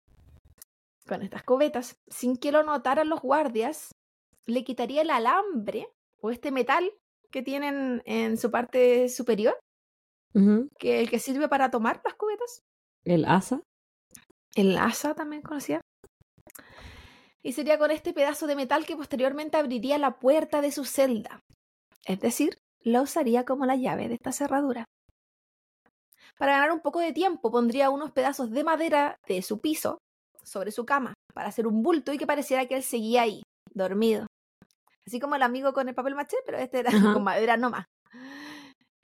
con estas cubetas, sin que lo notaran los guardias, le quitaría el alambre o este metal que tienen en su parte superior, que el que sirve para tomar las cubetas. El asa. El asa también conocía. Y sería con este pedazo de metal que posteriormente abriría la puerta de su celda. Es decir, la usaría como la llave de esta cerradura. Para ganar un poco de tiempo pondría unos pedazos de madera de su piso sobre su cama para hacer un bulto y que pareciera que él seguía ahí, dormido. Así como el amigo con el papel maché, pero este era con madera nomás.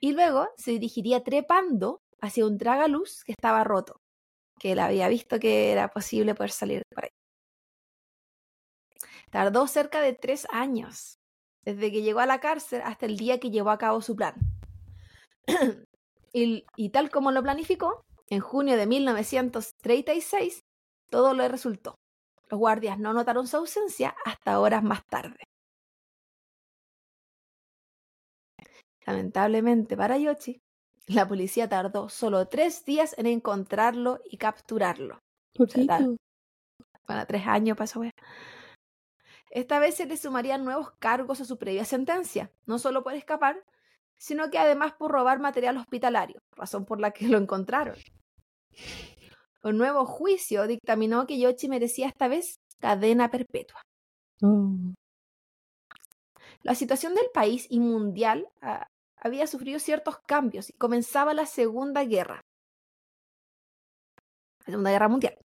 Y luego se dirigiría trepando hacia un tragaluz que estaba roto, que él había visto que era posible poder salir por ahí. Tardó cerca de tres años, desde que llegó a la cárcel hasta el día que llevó a cabo su plan. [CLEARS THROAT] y, y tal como lo planificó, en junio de 1936, todo le resultó. Los guardias no notaron su ausencia hasta horas más tarde. Lamentablemente para Yoshi, la policía tardó solo tres días en encontrarlo y capturarlo. Poquito. Para tres años pasó. wea. Esta vez se le sumarían nuevos cargos a su previa sentencia, no solo por escapar, sino que además por robar material hospitalario, razón por la que lo encontraron. Un nuevo juicio dictaminó que Yoshi merecía esta vez cadena perpetua. Oh. La situación del país y mundial ah, había sufrido ciertos cambios y comenzaba la Segunda Guerra. La Segunda Guerra Mundial.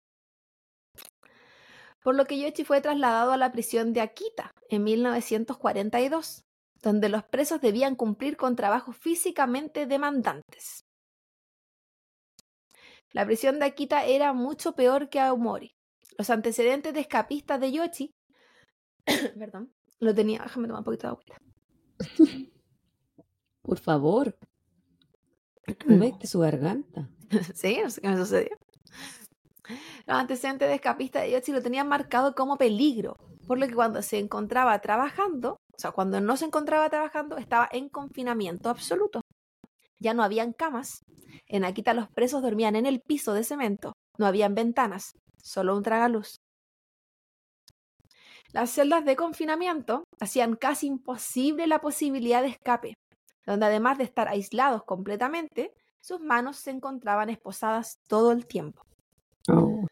Por lo que Yoshi fue trasladado a la prisión de Akita en 1942, donde los presos debían cumplir con trabajos físicamente demandantes. La prisión de Akita era mucho peor que Aomori. Los antecedentes de escapistas de Yoshi, [COUGHS] perdón, lo tenía, déjame tomar un poquito de agüita. [COUGHS] Por favor. [COUGHS] Humecte su garganta. Sí, no sé qué me sucedió. Los antecedentes de escapista de Yoshi lo tenían marcado como peligro, por lo que cuando se encontraba trabajando, o sea, cuando no se encontraba trabajando, estaba en confinamiento absoluto. Ya no habían camas. En Akita los presos dormían en el piso de cemento. No habían ventanas, solo un tragaluz. Las celdas de confinamiento hacían casi imposible la posibilidad de escape, donde además de estar aislados completamente, sus manos se encontraban esposadas todo el tiempo. Oh.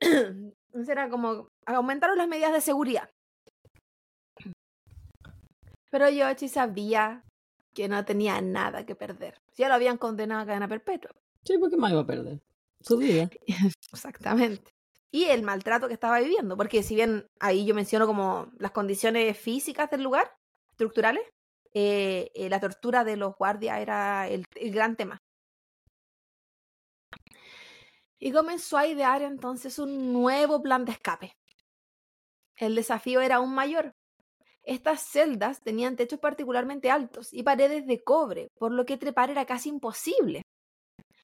[CLEARS THROAT] Era como aumentaron las medidas de seguridad. Pero Yoshi sabía que no tenía nada que perder. Ya lo habían condenado a cadena perpetua. Sí, porque más iba a perder. Su vida. [LAUGHS] Exactamente. Y el maltrato que estaba viviendo, porque si bien ahí yo menciono como las condiciones físicas del lugar, estructurales, eh, eh, la tortura de los guardias era el, el gran tema. Y comenzó a idear entonces un nuevo plan de escape. El desafío era aún mayor. Estas celdas tenían techos particularmente altos y paredes de cobre, por lo que trepar era casi imposible,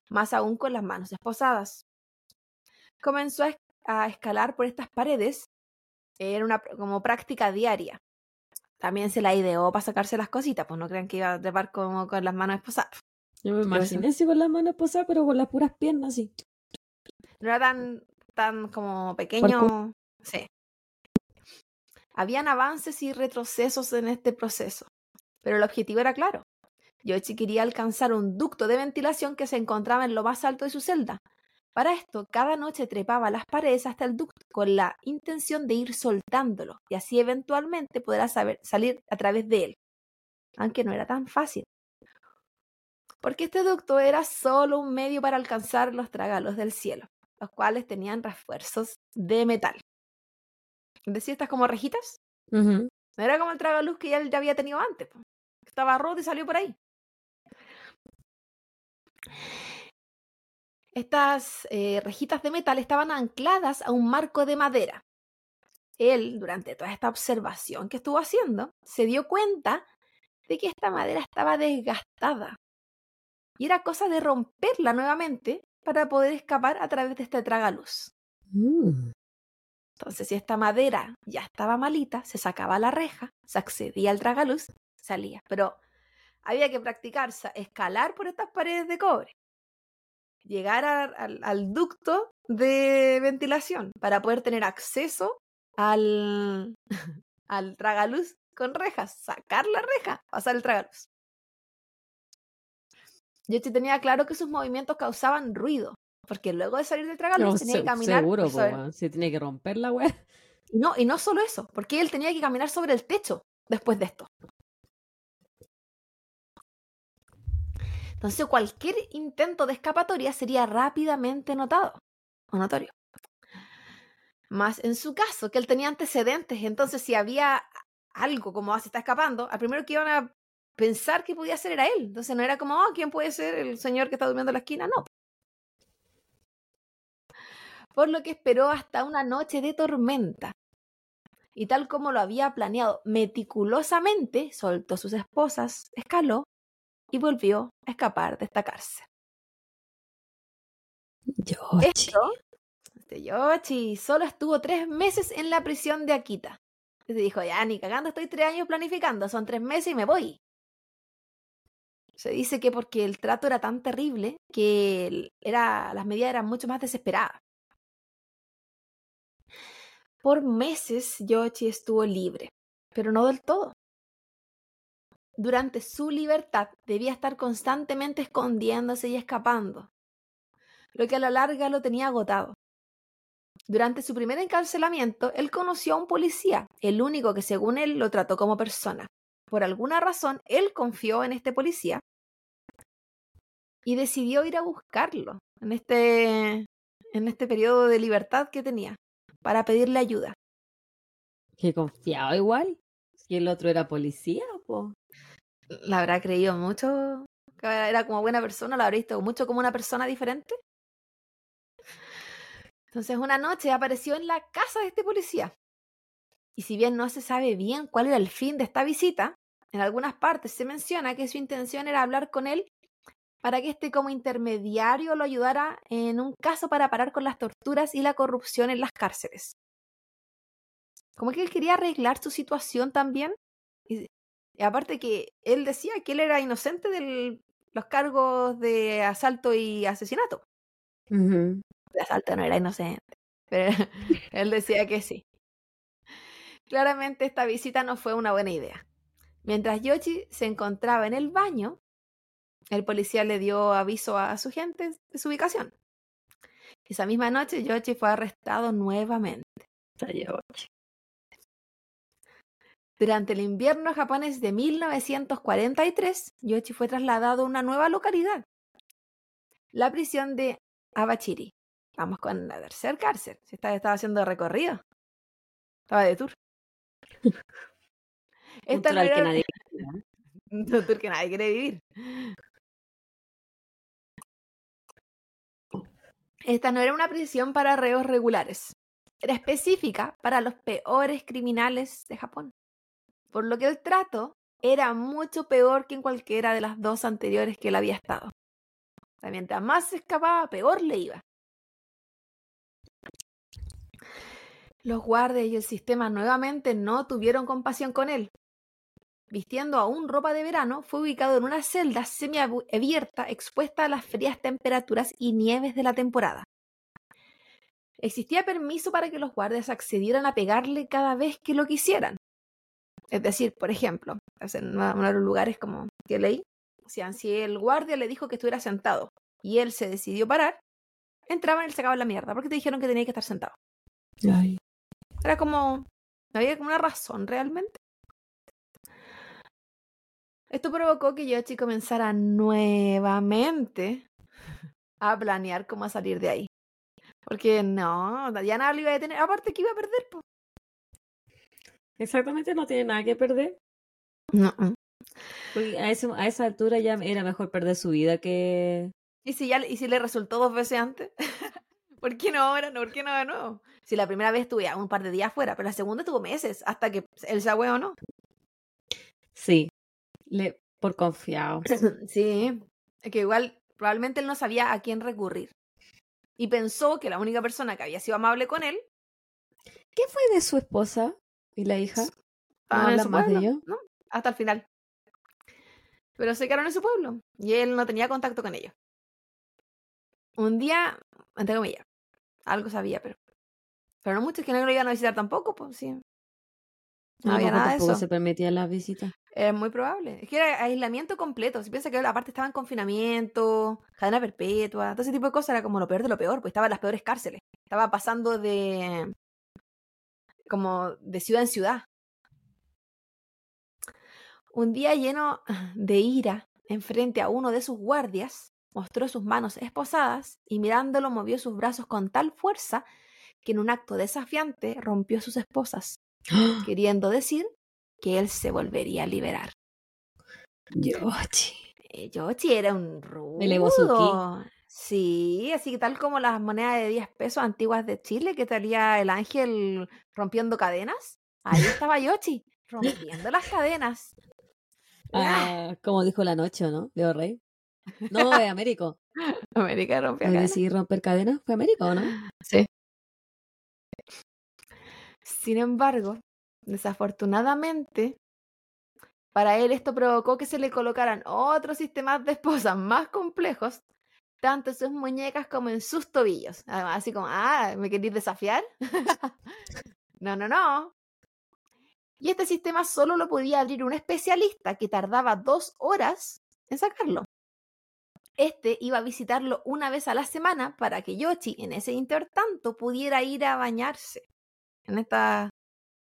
más aún con las manos esposadas. Comenzó a, es- a escalar por estas paredes, era una como práctica diaria. También se la ideó para sacarse las cositas, pues no crean que iba a trepar como con las manos esposadas. Yo me imaginé así con las manos posadas, pero con las puras piernas así. No era tan, tan como pequeño. Sí. Habían avances y retrocesos en este proceso, pero el objetivo era claro. Yoichi quería alcanzar un ducto de ventilación que se encontraba en lo más alto de su celda. Para esto, cada noche trepaba las paredes hasta el ducto con la intención de ir soltándolo y así eventualmente podrá saber, salir a través de él. Aunque no era tan fácil. Porque este ducto era solo un medio para alcanzar los tragalos del cielo los cuales tenían refuerzos de metal. Es decir, estas como rejitas. No era como el tragaluz que ya él ya había tenido antes. po. Estaba roto y salió por ahí. Estas eh, rejitas de metal estaban ancladas a un marco de madera. Él, durante toda esta observación que estuvo haciendo, se dio cuenta de que esta madera estaba desgastada. Y era cosa de romperla nuevamente para poder escapar a través de este tragaluz. Mm. Entonces, si esta madera ya estaba malita, se sacaba la reja, se accedía al tragaluz, salía. Pero había que practicarse, escalar por estas paredes de cobre, llegar a- al, al ducto de ventilación para poder tener acceso al, [LAUGHS] al tragaluz con rejas, sacar la reja, pasar el tragaluz. Yoshi tenía claro que sus movimientos causaban ruido, porque luego de salir del tragaluz No, tenía se- que caminar seguro, sobre- si tiene que romper la weá. [LAUGHS] y no, y no solo eso, porque él tenía que caminar sobre el techo después de esto. Entonces cualquier intento de escapatoria sería rápidamente notado o notorio. Más en su caso, que él tenía antecedentes, entonces si había algo como ah, se está escapando, al primero que iban a pensar que podía ser era él. Entonces no era como, oh, ¿quién puede ser el señor que está durmiendo en la esquina? No. Por lo que esperó hasta una noche de tormenta. y tal como lo había planeado meticulosamente, soltó sus esposas, escaló y volvió a escapar de esta cárcel. Yoshi. Esto, este Yoshi solo estuvo tres meses en la prisión de Akita. Y dijo, ya, ni cagando, estoy tres años planificando, son tres meses y me voy. Se dice que porque el trato era tan terrible que era, las medidas eran mucho más desesperadas. Por meses Yoshi estuvo libre, pero no del todo. Durante su libertad debía estar constantemente escondiéndose y escapando, lo que a la larga lo tenía agotado. Durante su primer encarcelamiento, él conoció a un policía, el único que según él lo trató como persona. Por alguna razón, él confió en este policía y decidió ir a buscarlo en este, en este periodo de libertad que tenía para pedirle ayuda. Que confiado igual. Si el otro era policía, po. ¿La habrá creído mucho? que Era como buena persona, la habrá visto mucho como una persona diferente. Entonces una noche apareció en la casa de este policía. Y si bien no se sabe bien cuál era el fin de esta visita, en algunas partes se menciona que su intención era hablar con él para que este como intermediario lo ayudara en un caso para parar con las torturas y la corrupción en las cárceles. Como que él quería arreglar su situación también. Y, y aparte que él decía que él era inocente de los cargos de asalto y asesinato. De asalto no era inocente, pero [LAUGHS] él decía que sí. Claramente esta visita no fue una buena idea. Mientras Yoshi se encontraba en el baño, el policía le dio aviso a su gente de su ubicación. Esa misma noche Yoshi fue arrestado nuevamente. Durante el invierno japonés de 1943, Yoshi fue trasladado a una nueva localidad, la prisión de Abachiri. Vamos con la tercera cárcel. Se estaba, estaba haciendo recorrido. Estaba de tour. Esta no tour al que era- nadie [LAUGHS] que nadie quiere vivir. Esta no era una prisión para reos regulares. Era específica para los peores criminales de Japón. Por lo que el trato era mucho peor que en cualquiera de las dos anteriores que él había estado. O sea, mientras más se escapaba, peor le iba. Los guardias y el sistema nuevamente no tuvieron compasión con él. Vistiendo aún ropa de verano, fue ubicado en una celda semiabierta expuesta a las frías temperaturas y nieves de la temporada. Existía permiso para que los guardias accedieran a pegarle cada vez que lo quisieran. Es decir, por ejemplo, en uno de los lugares como que leí, si el guardia le dijo que estuviera sentado y él se decidió parar, entraban y le sacaban la mierda porque te dijeron que tenía que estar sentado. Era como. No había como una razón realmente. Esto provocó que Yoshi comenzara nuevamente a planear cómo salir de ahí. Porque no, ya nada lo iba a detener. Aparte que iba a perder. po. Exactamente, no tiene nada que perder. No. Porque a, ese- a esa altura ya era mejor perder su vida que. ¿Y si, ya, ¿Y si le resultó dos veces antes? [LAUGHS] ¿Por qué no ahora? No, ¿Por qué no de nuevo? Si la primera vez estuve un par de días fuera, pero la segunda tuvo meses hasta que él se o no. Sí. Le... Por confiado. [CLEARS THROAT] Sí, es que igual probablemente él no sabía a quién recurrir. Y pensó que la única persona que había sido amable con él ¿Qué fue de su esposa y la hija? estaba ¿No hablan más de ellos? ¿no? Hasta el final. Pero se quedaron en su pueblo y él no tenía contacto con ellos. Un día, entre comillas, algo sabía, pero. Pero no mucho, es que no lo iban a visitar tampoco, pues sí. No había nada de tampoco eso. se permitía las visitas. Es muy probable. Es que era aislamiento completo. Si piensa que aparte estaba en confinamiento, cadena perpetua, todo ese tipo de cosas era como lo peor de lo peor, pues estaba en las peores cárceles. Estaba pasando de como de ciudad en ciudad. Un día lleno de ira, enfrente a uno de sus guardias, mostró sus manos esposadas y mirándolo movió sus brazos con tal fuerza que en un acto desafiante rompió sus esposas, [GASPS] queriendo decir que él se volvería a liberar. Yoshi. Eh, Yoshi era un rudo. Sí, así que tal como las monedas de 10 pesos antiguas de Chile que salía el ángel rompiendo cadenas, Ahí [LAUGHS] estaba Yoshi, rompiendo las cadenas. Ah, como dijo la noche, ¿no? Leo Rey. No, es Américo. [LAUGHS] América rompió ¿Hay que cadenas. decir romper cadenas? ¿Fue Américo o no? Sí. Sin embargo, desafortunadamente, para él esto provocó que se le colocaran otros sistemas de esposas más complejos, tanto en sus muñecas como en sus tobillos. Además, Así como, ah, ¿me queréis desafiar? [LAUGHS] no, no, no. Y este sistema solo lo podía abrir un especialista que tardaba dos horas en sacarlo. Este iba a visitarlo una vez a la semana para que Yoshi en ese intertanto pudiera ir a bañarse en esta-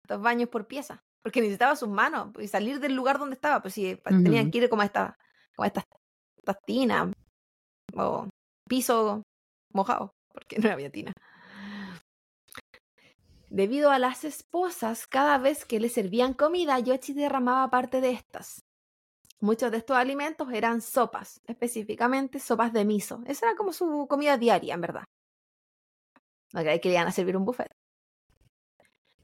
estos baños por pieza. Porque necesitaba sus manos y salir del lugar donde estaba. Pues si tenían que ir como a, esta, como a estas, estas tinas o piso mojado, porque no había tina. Debido a las esposas, cada vez que le servían comida, Yoshi derramaba parte de estas. Muchos de estos alimentos eran sopas, específicamente sopas de miso. Esa era como su comida diaria, en verdad. No creía que le iban a servir un buffet.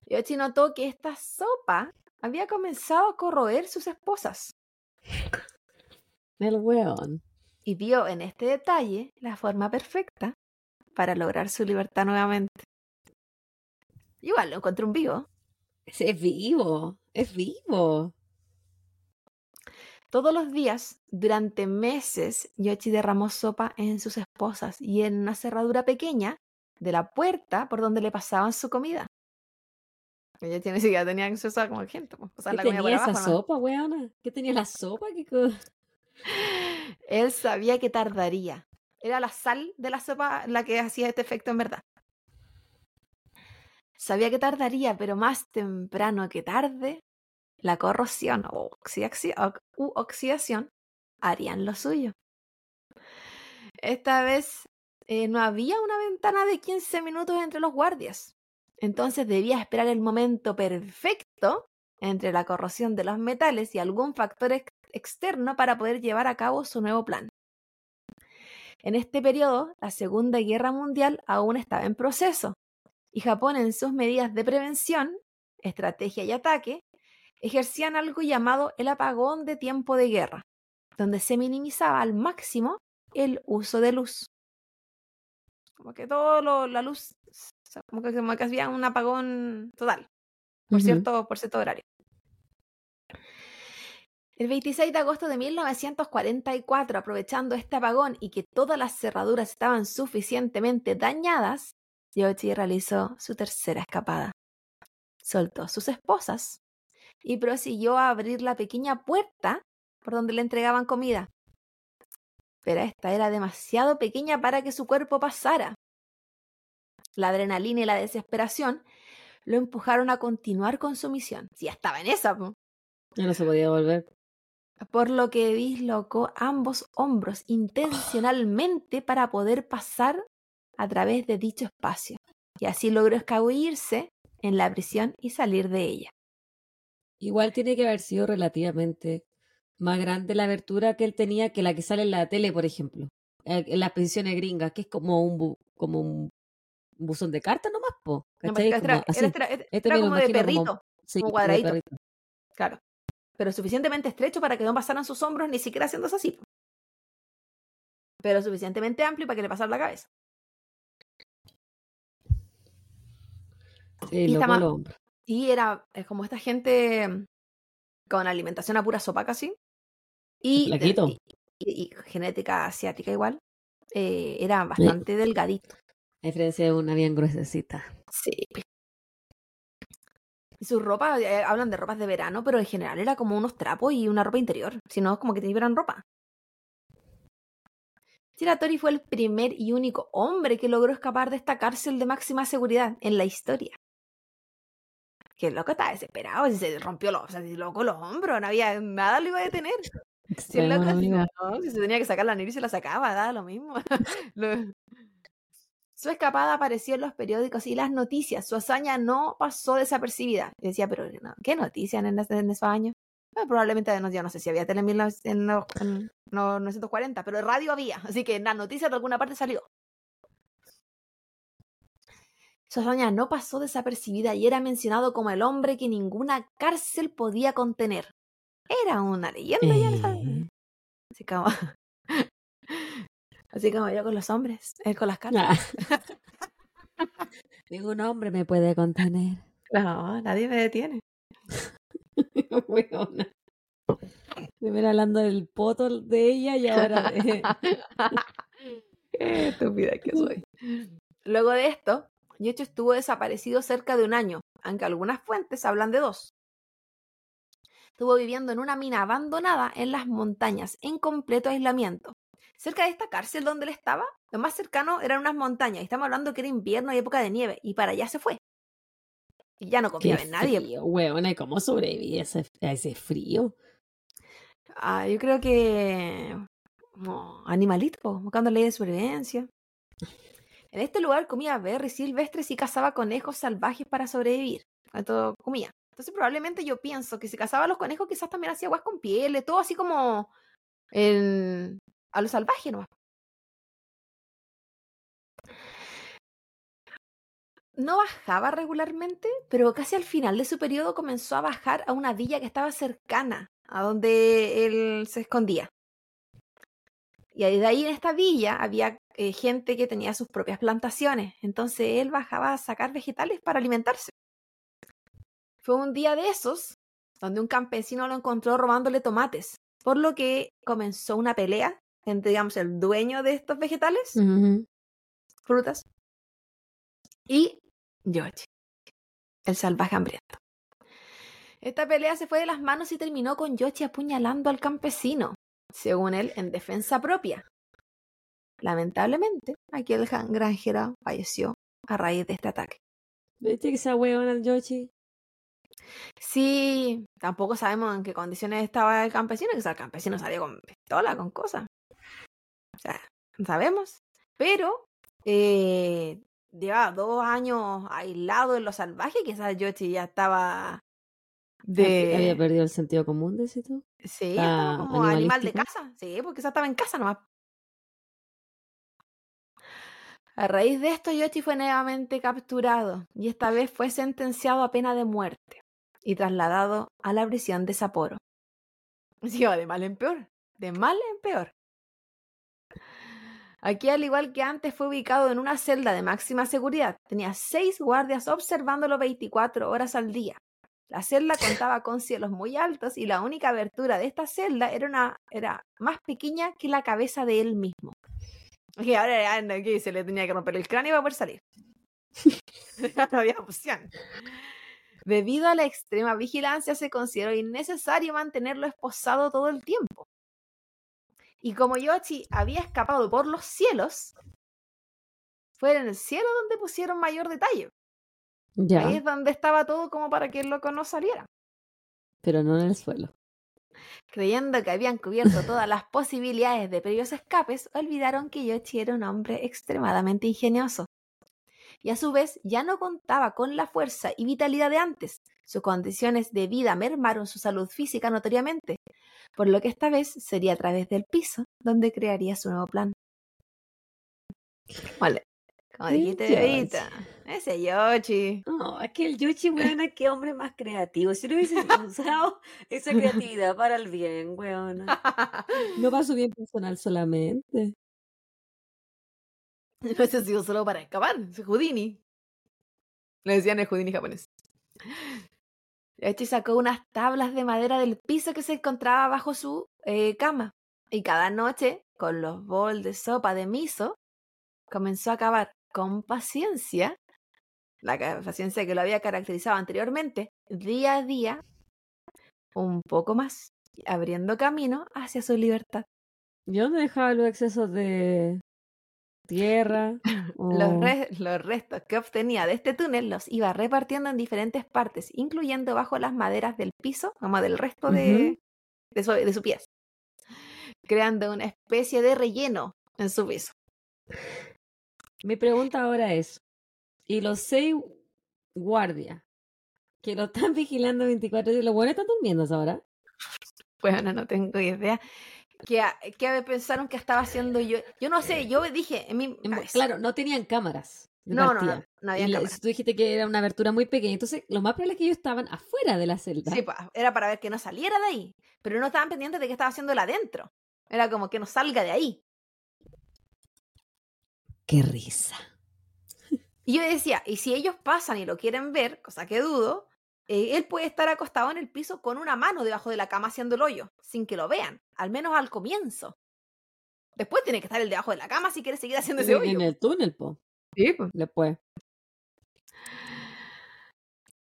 Yoshi notó que esta sopa había comenzado a corroer sus esposas El weón. y vio en este detalle la forma perfecta para lograr su libertad nuevamente. Igual lo encontré un vivo. Es, es vivo. Es vivo. Todos los días, durante meses, Yoshi derramó sopa en sus esposas y en una cerradura pequeña de la puerta por donde le pasaban su comida. Yoshi ni siquiera tenía acceso a como gente. pues, pasar ¿Qué la comida tenía esa abajo, ¿no? sopa, weona? ¿Qué tenía la sopa? ¿Qué co- [LAUGHS] Él sabía que tardaría. Era la sal de la sopa la que hacía este efecto en verdad. Sabía que tardaría, pero más temprano que tarde, la corrosión o u oxidación harían lo suyo. Esta vez eh, no había una ventana de 15 minutos entre los guardias. Entonces debía esperar el momento perfecto entre la corrosión de los metales y algún factor ex- externo para poder llevar a cabo su nuevo plan. En este periodo, la Segunda Guerra Mundial aún estaba en proceso y Japón en sus medidas de prevención, estrategia y ataque ejercían algo llamado el apagón de tiempo de guerra, donde se minimizaba al máximo el uso de luz. Como que todo lo- la luz, o sea, como que, como que había un apagón total, por, cierto, por cierto horario. El 26 de agosto de 1944, aprovechando este apagón y que todas las cerraduras estaban suficientemente dañadas, Yoshi realizó su tercera escapada. Soltó a sus esposas y prosiguió a abrir la pequeña puerta por donde le entregaban comida. Pero esta era demasiado pequeña para que su cuerpo pasara. La adrenalina y la desesperación lo empujaron a continuar con su misión. Si ya estaba en esa, po. Ya no se podía volver. por lo que dislocó ambos hombros intencionalmente para poder pasar a través de dicho espacio. Y así logró escabullirse en la prisión y salir de ella. Igual tiene que haber sido relativamente más grande la abertura que él tenía que la que sale en la tele, por ejemplo. Eh, En las pensiones gringas, que es como un bu- como un buzón de cartas nomás, po. No, era, Como era- era- Este como de imagino como- perrito, Sí, como cuadradito. perrito. claro. Pero suficientemente estrecho para que no pasaran sus hombros ni siquiera haciéndose así. po. Pero suficientemente amplio para que le pasara la cabeza. Sí, Y los hombros. Y era es como esta gente con alimentación a pura sopa casi. Y, Flaquito. y- y- y genética asiática igual. eh, era bastante delgadito. A diferencia de una bien gruesecita. Sí. Y sus ropas, eh, hablan de ropas de verano, pero en general era como unos trapos y una ropa interior. Si no, es como que tuvieran ropa. Shiratori fue el primer y único hombre que logró escapar de esta cárcel de máxima seguridad en la historia. Que el loco estaba desesperado, si se rompió los, o sea, loco los hombros, no había nada lo iba a detener. [LAUGHS] Si el loco no, si se tenía que sacar la nariz se la sacaba, daba lo mismo. [LAUGHS] Lo- Su escapada apareció en los periódicos y las noticias. Su hazaña no pasó desapercibida. Y decía, pero no, ¿qué noticias en, en esos años? Bueno, probablemente, no, yo no sé si había tele en, 1900 en los- en los 940, pero radio había. Así que en las noticias de alguna parte salió. Sosaña no pasó desapercibida y era mencionado como el hombre que ninguna cárcel podía contener. Era una leyenda ya lo. Eh, Así como, [LAUGHS] así como yo con los hombres, él con las cárceles. ah. [LAUGHS] Ningún hombre me puede contener. No, nadie me detiene. [LAUGHS] Weona. Primero hablando del poto de ella y ahora de... Qué estúpida que soy. Luego de esto, Yocho estuvo desaparecido cerca de un año, aunque algunas fuentes hablan de dos. Estuvo viviendo en una mina abandonada en las montañas, en completo aislamiento. Cerca de esta cárcel donde él estaba, lo más cercano eran unas montañas, y estamos hablando que era invierno y época de nieve, y para allá se fue. Y ya no confiaba en nadie. frío, weona, ¿y cómo sobreviví a ese, a ese frío? Ah, yo creo que. como animalito, buscando ley de supervivencia. En este lugar comía berries silvestres y cazaba conejos salvajes para sobrevivir. Esto comía. Entonces, probablemente yo pienso que si cazaba los conejos, quizás también hacía aguas con pieles, todo así como. en- a lo salvaje nomás. No bajaba regularmente, pero casi al final de su periodo comenzó a bajar a una villa que estaba cercana a donde él se escondía. Y ahí- de ahí en esta villa había eh, gente que tenía sus propias plantaciones, entonces él bajaba a sacar vegetales para alimentarse. Fue un día de esos donde un campesino lo encontró robándole tomates, por lo que comenzó una pelea entre, digamos, el dueño de estos vegetales frutas. Y Yoshi, el salvaje hambriento. Esta pelea se fue de las manos y terminó con Yoshi apuñalando al campesino, según él, en defensa propia. Lamentablemente, aquí el jan- granjero falleció a raíz de este ataque. ¿Viste que esa weona el Yoshi? Sí, tampoco sabemos en qué condiciones estaba el campesino, quizás el campesino salió con pistola, con cosas. O sea, no sabemos. Pero eh, llevaba dos años aislado en lo salvaje, quizás Yoshi ya estaba Había de... perdido el sentido común, decís tú. Sí, estaba Ah, como animal de casa. Sí, porque quizás estaba en casa nomás. A raíz de esto, Yoshi fue nuevamente capturado y esta vez fue sentenciado a pena de muerte y trasladado a la prisión de Sapporo. [LAUGHS] Sí, de mal en peor, de mal en peor. Aquí, al igual que antes, fue ubicado en una celda de máxima seguridad. Tenía seis guardias observándolo 24 horas al día. La celda contaba con cielos muy altos y la única abertura de esta celda era, una, era más pequeña que la cabeza de él mismo. Y ahora no, que se le tenía que romper el cráneo para poder salir. [LAUGHS] no había opción. Debido a la extrema vigilancia, se consideró innecesario mantenerlo esposado todo el tiempo. Y como Yoshi había escapado por los cielos, fue en el cielo donde pusieron mayor detalle. Ya, Ahí es donde estaba todo como para que el loco no saliera. pero no en el suelo. Creyendo que habían cubierto todas las posibilidades de previos escapes, olvidaron que Yoshi era un hombre extremadamente ingenioso. Y a su vez ya no contaba con la fuerza y vitalidad de antes. Sus condiciones de vida mermaron su salud física notoriamente, por lo que esta vez sería a través del piso donde crearía su nuevo plan. Vale, como dijiste ahorita, ese Yoshi. No, es que el Yoshi, weona, qué hombre más creativo. Si no hubiese [LAUGHS] usado esa creatividad para el bien, weona. No para su bien personal solamente. [LAUGHS] No hubiese sido solo para escapar, es Houdini. Le decían el Houdini japonés. Yoshi sacó unas tablas de madera del piso que se encontraba bajo su eh, cama. Y cada noche, con los bols de sopa de miso, comenzó a cavar con paciencia, la paciencia que lo había caracterizado anteriormente, día a día, un poco más, abriendo camino hacia su libertad. ¿Y dónde dejaba los excesos de tierra? [LAUGHS] Los, o- re- los restos que obtenía de este túnel los iba repartiendo en diferentes partes, incluyendo bajo las maderas del piso, como del resto de, de, su, de su pieza, creando una especie de relleno en su piso. Mi pregunta ahora es, ¿y los seis guardias que lo están [LAUGHS] vigilando 24 horas, los buenos están durmiendo a esa hora? Bueno, no tengo idea. ¿Qué, qué pensaron que estaba haciendo yo? Yo no sé, yo dije en mi Claro, no tenían cámaras. No, no, no, no había Y la- cámara. tú dijiste que era una abertura muy pequeña. Entonces, lo más probable es que ellos estaban afuera de la celda. Sí, pa, era para ver que no saliera de ahí. Pero no estaban pendientes de qué estaba haciendo él adentro. Era como que no salga de ahí. Qué risa. Y yo decía, y si ellos pasan y lo quieren ver, cosa que dudo, eh, él puede estar acostado en el piso con una mano debajo de la cama haciendo el hoyo, sin que lo vean, al menos al comienzo. Después tiene que estar el debajo de la cama si quiere seguir haciendo ese En, hoyo. en el túnel, po. Sí, pues. Después.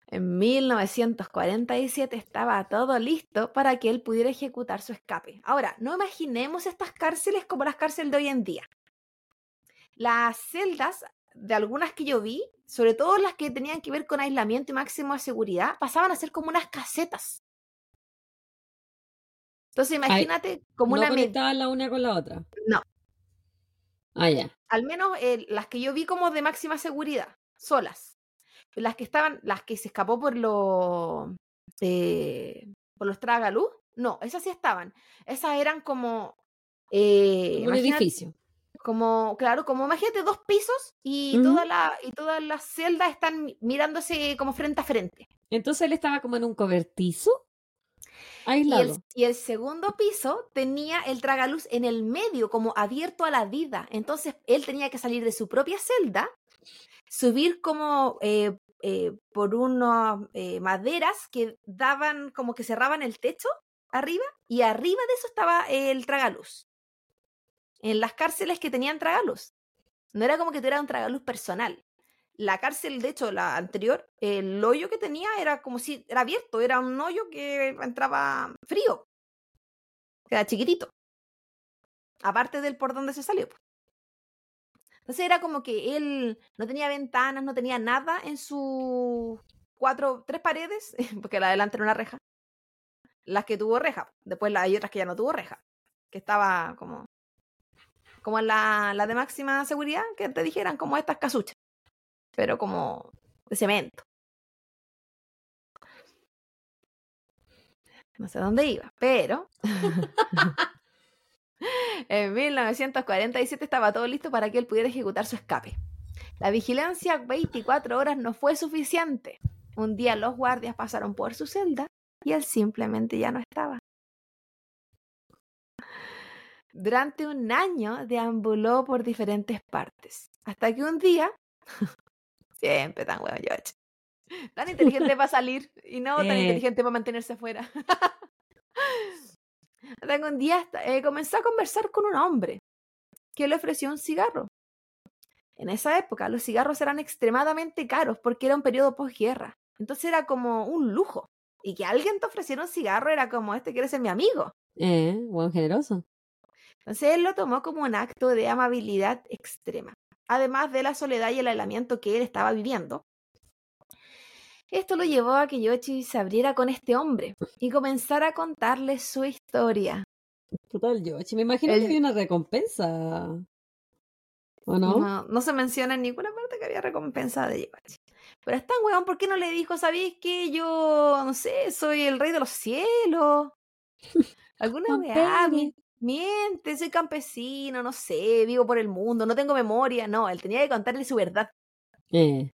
En 1947 estaba todo listo para que él pudiera ejecutar su escape. Ahora, no imaginemos estas cárceles como las cárceles de hoy en día. Las celdas, de algunas que yo vi, sobre todo las que tenían que ver con aislamiento y máximo de seguridad, pasaban a ser como unas casetas. Entonces imagínate como no una... conectaban la una con la otra. No. Ah, ya. al menos eh, las que yo vi como de máxima seguridad, solas. Las que estaban, las que se escapó por los eh, por los tragaluz, no, esas sí estaban. Esas eran como eh, un edificio. Como, claro, como imagínate dos pisos y Ujú. toda la, y todas las celdas están mi- mirándose como frente a frente. Entonces él estaba como en un cobertizo. Y Aislado. el, y el segundo piso tenía el tragaluz en el medio, como abierto a la vida. Entonces él tenía que salir de su propia celda, subir como eh, eh, por unas eh, maderas que daban, como que cerraban el techo arriba, y arriba de eso estaba el tragaluz. En las cárceles que tenían tragaluz. No era como que tuviera un tragaluz personal. La cárcel, de hecho, la anterior, el hoyo que tenía era como si era abierto, era un hoyo que entraba frío. Era chiquitito. Aparte del por donde se salió. Entonces era como que él no tenía ventanas, no tenía nada en sus cuatro, tres paredes, [LAUGHS] porque la de adelante era una reja. Las que tuvo reja. Después hay otras que ya no tuvo reja. Que estaba como. Como en la, la de máxima seguridad, que te dijeran como estas casuchas. Pero como de cemento. No sé dónde iba, pero [LAUGHS] en 1947 estaba todo listo para que él pudiera ejecutar su escape. La vigilancia 24 horas no fue suficiente. Un día los guardias pasaron por su celda y él simplemente ya no estaba. Durante un año deambuló por diferentes partes, hasta que un día, [LAUGHS] siempre tan huevo George, tan inteligente para salir y [LAUGHS] no tan Eh. inteligente para mantenerse afuera. [LAUGHS] hasta que un día eh, comenzó a conversar con un hombre que le ofreció un cigarro. En esa época los cigarros eran extremadamente caros porque era un periodo posguerra. Entonces era como un lujo. Y que alguien te ofreciera un cigarro era como, este quiere ser mi amigo. Eh, buen generoso. Entonces él lo tomó como un acto de amabilidad extrema, además de la soledad y el aislamiento que él estaba viviendo. Esto lo llevó a que Yoshi se abriera con este hombre y comenzara a contarle su historia. Total, Yoshi. Me imagino El- que había una recompensa. ¿O no? No, no se menciona en ninguna parte que había recompensa de Yoshi. Pero es tan weón, ¿por qué no le dijo, sabéis que yo, no sé, soy el rey de los cielos? [LAUGHS] Alguna weá, mi- miente, soy campesino, no sé, vivo por el mundo, no tengo memoria. No, él tenía que contarle su verdad. Eh.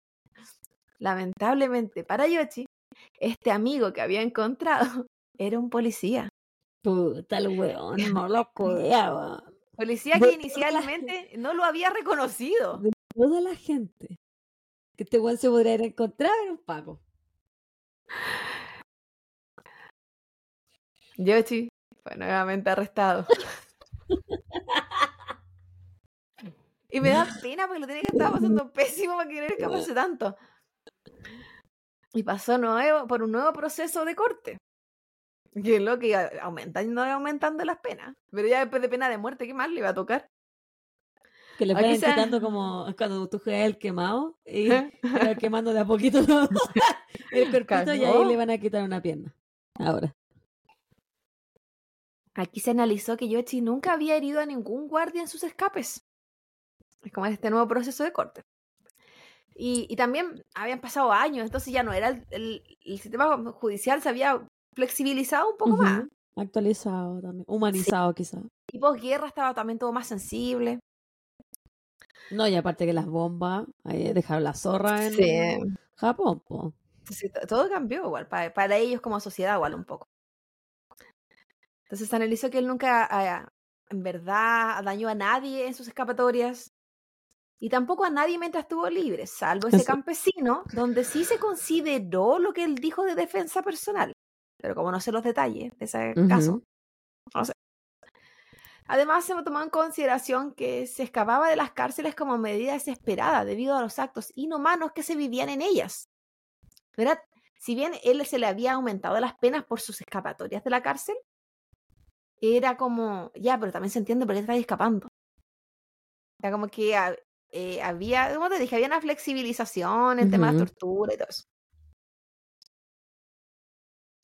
Lamentablemente para Yoshi, este amigo que había encontrado [LAUGHS] era un policía. Puta el weón, no lo cuidaba. Policía De que inicialmente no lo había reconocido. Toda la gente que este weón se podría haber encontrado era un Paco. Yoshi fue nuevamente arrestado. [LAUGHS] Y me da pena porque lo tenía que estar pasando pésimo para querer escaparse tanto. Y pasó nuevo, por un nuevo proceso de corte. Que es lo que iba aumentando y aumentando las penas. Pero ya después de pena de muerte, ¿qué más le iba a tocar? Que le vayan se- quitando como cuando tú juegas el quemado y [LAUGHS] ¿Eh? quemando de a poquito [LAUGHS] el cuerpito y ahí le van a quitar una pierna. Ahora. Aquí se analizó que Yoshi nunca había herido a ningún guardia en sus escapes. Es como este nuevo proceso de corte. Y, y también habían pasado años, entonces ya no era el, el- el sistema judicial, se había flexibilizado un poco más. Actualizado también. Humanizado quizá. Y posguerra estaba también todo más sensible. No, y aparte que las bombas dejaron la zorra en Sí. Japón, po. To- todo cambió igual, para, para ellos como sociedad igual un poco. Entonces analizó que él nunca, ah, en verdad, dañó a nadie en sus escapatorias y tampoco a nadie mientras estuvo libre, salvo ese campesino, donde sí se consideró lo que él dijo de defensa personal. Pero como no sé los detalles de ese caso, Ujú. no sé. Además, se tomó en consideración que se escapaba de las cárceles como medida desesperada debido a los actos inhumanos que se vivían en ellas. ¿Verdad? Si bien él se le había aumentado las penas por sus escapatorias de la cárcel, era como, ya, pero también se entiende por qué estás escapando. Era como que eh, había, como te dije, había una flexibilización en temas de tortura y todo eso.